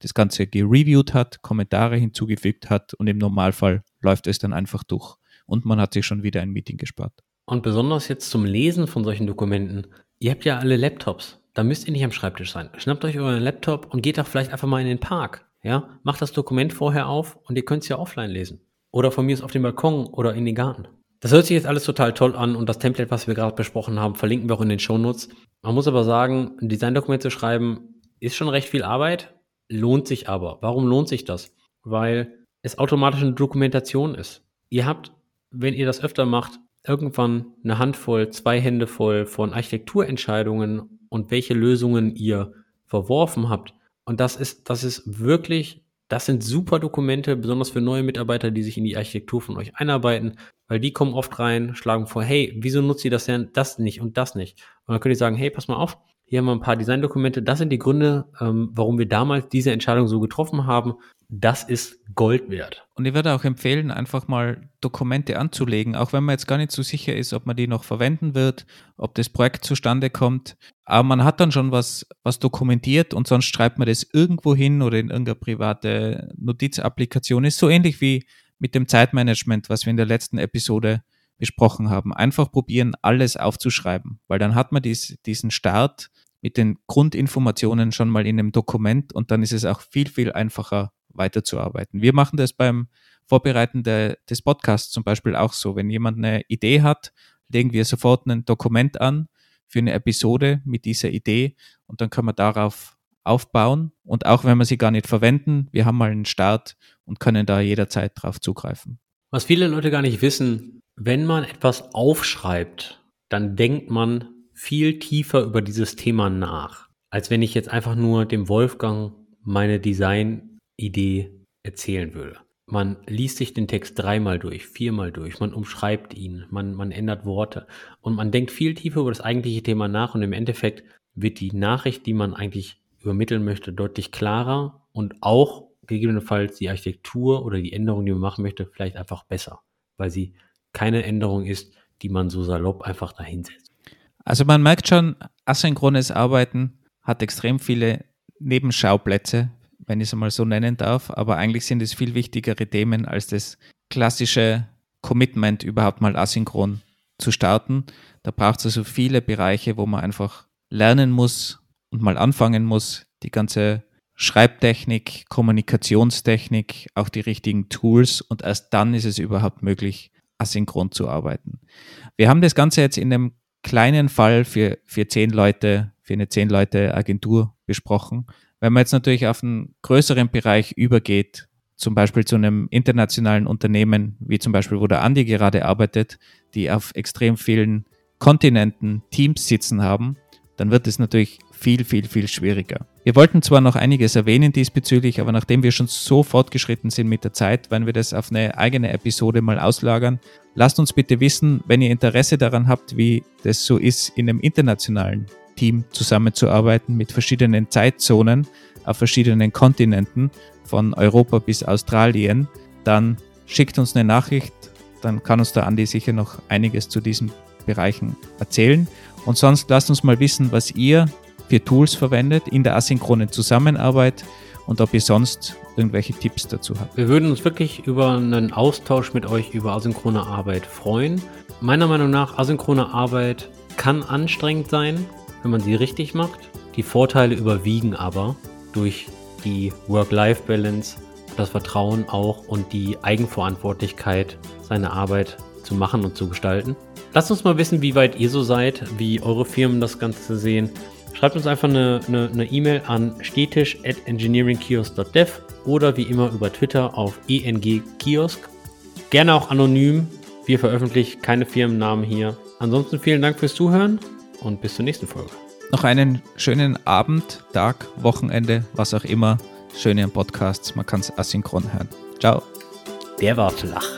Speaker 1: das Ganze gereviewt hat, Kommentare hinzugefügt hat und im Normalfall läuft es dann einfach durch und man hat sich schon wieder ein Meeting gespart.
Speaker 2: Und besonders jetzt zum Lesen von solchen Dokumenten, ihr habt ja alle Laptops, da müsst ihr nicht am Schreibtisch sein. Schnappt euch euren Laptop und geht doch vielleicht einfach mal in den Park. Ja, macht das Dokument vorher auf und ihr könnt es ja offline lesen. Oder von mir ist auf dem Balkon oder in den Garten. Das hört sich jetzt alles total toll an und das Template, was wir gerade besprochen haben, verlinken wir auch in den Shownotes. Man muss aber sagen, ein Designdokument zu schreiben, ist schon recht viel Arbeit, lohnt sich aber. Warum lohnt sich das? Weil es automatisch eine Dokumentation ist. Ihr habt, wenn ihr das öfter macht, irgendwann eine Handvoll, zwei Hände voll von Architekturentscheidungen und welche Lösungen ihr verworfen habt. Und das ist, das ist wirklich, das sind super Dokumente, besonders für neue Mitarbeiter, die sich in die Architektur von euch einarbeiten, weil die kommen oft rein, schlagen vor, hey, wieso nutzt ihr das denn, das nicht und das nicht? Und dann könnt ihr sagen, hey, pass mal auf, hier haben wir ein paar Designdokumente. Das sind die Gründe, ähm, warum wir damals diese Entscheidung so getroffen haben. Das ist Gold wert.
Speaker 1: Und ich würde auch empfehlen, einfach mal Dokumente anzulegen, auch wenn man jetzt gar nicht so sicher ist, ob man die noch verwenden wird, ob das Projekt zustande kommt. Aber man hat dann schon was, was dokumentiert und sonst schreibt man das irgendwo hin oder in irgendeine private Notizapplikation. Ist so ähnlich wie mit dem Zeitmanagement, was wir in der letzten Episode besprochen haben. Einfach probieren, alles aufzuschreiben, weil dann hat man dies, diesen Start mit den Grundinformationen schon mal in einem Dokument und dann ist es auch viel, viel einfacher weiterzuarbeiten. Wir machen das beim Vorbereiten de, des Podcasts zum Beispiel auch so. Wenn jemand eine Idee hat, legen wir sofort ein Dokument an für eine Episode mit dieser Idee und dann können wir darauf aufbauen. Und auch wenn wir sie gar nicht verwenden, wir haben mal einen Start und können da jederzeit drauf zugreifen.
Speaker 2: Was viele Leute gar nicht wissen, wenn man etwas aufschreibt, dann denkt man viel tiefer über dieses Thema nach, als wenn ich jetzt einfach nur dem Wolfgang meine Designidee erzählen würde. Man liest sich den Text dreimal durch, viermal durch, man umschreibt ihn, man, man ändert Worte und man denkt viel tiefer über das eigentliche Thema nach und im Endeffekt wird die Nachricht, die man eigentlich übermitteln möchte, deutlich klarer und auch gegebenenfalls die Architektur oder die Änderung, die man machen möchte, vielleicht einfach besser, weil sie keine Änderung ist, die man so salopp einfach dahinsetzt.
Speaker 1: Also man merkt schon, asynchrones Arbeiten hat extrem viele Nebenschauplätze, wenn ich es mal so nennen darf, aber eigentlich sind es viel wichtigere Themen als das klassische Commitment, überhaupt mal asynchron zu starten. Da braucht es also viele Bereiche, wo man einfach lernen muss und mal anfangen muss, die ganze Schreibtechnik, Kommunikationstechnik, auch die richtigen Tools und erst dann ist es überhaupt möglich, asynchron zu arbeiten. Wir haben das Ganze jetzt in einem kleinen Fall für, für zehn Leute, für eine zehn Leute Agentur besprochen. Wenn man jetzt natürlich auf einen größeren Bereich übergeht, zum Beispiel zu einem internationalen Unternehmen, wie zum Beispiel, wo der Andi gerade arbeitet, die auf extrem vielen Kontinenten Teams sitzen haben, dann wird es natürlich viel, viel, viel schwieriger. Wir wollten zwar noch einiges erwähnen diesbezüglich, aber nachdem wir schon so fortgeschritten sind mit der Zeit, werden wir das auf eine eigene Episode mal auslagern. Lasst uns bitte wissen, wenn ihr Interesse daran habt, wie das so ist, in einem internationalen Team zusammenzuarbeiten mit verschiedenen Zeitzonen auf verschiedenen Kontinenten, von Europa bis Australien, dann schickt uns eine Nachricht, dann kann uns der Andi sicher noch einiges zu diesen Bereichen erzählen. Und sonst lasst uns mal wissen, was ihr für Tools verwendet in der asynchronen Zusammenarbeit und ob ihr sonst irgendwelche Tipps dazu habt.
Speaker 2: Wir würden uns wirklich über einen Austausch mit euch über asynchrone Arbeit freuen. Meiner Meinung nach, asynchrone Arbeit kann anstrengend sein, wenn man sie richtig macht. Die Vorteile überwiegen aber durch die Work-Life-Balance, das Vertrauen auch und die Eigenverantwortlichkeit, seine Arbeit zu machen und zu gestalten. Lasst uns mal wissen, wie weit ihr so seid, wie eure Firmen das Ganze sehen. Schreibt uns einfach eine E-Mail e an stetisch.engineeringkiosk.dev oder wie immer über Twitter auf engkiosk. Gerne auch anonym. Wir veröffentlichen keine Firmennamen hier. Ansonsten vielen Dank fürs Zuhören und bis zur nächsten Folge.
Speaker 1: Noch einen schönen Abend, Tag, Wochenende, was auch immer. Schöne Podcasts, man kann es asynchron hören. Ciao.
Speaker 2: Der war flach.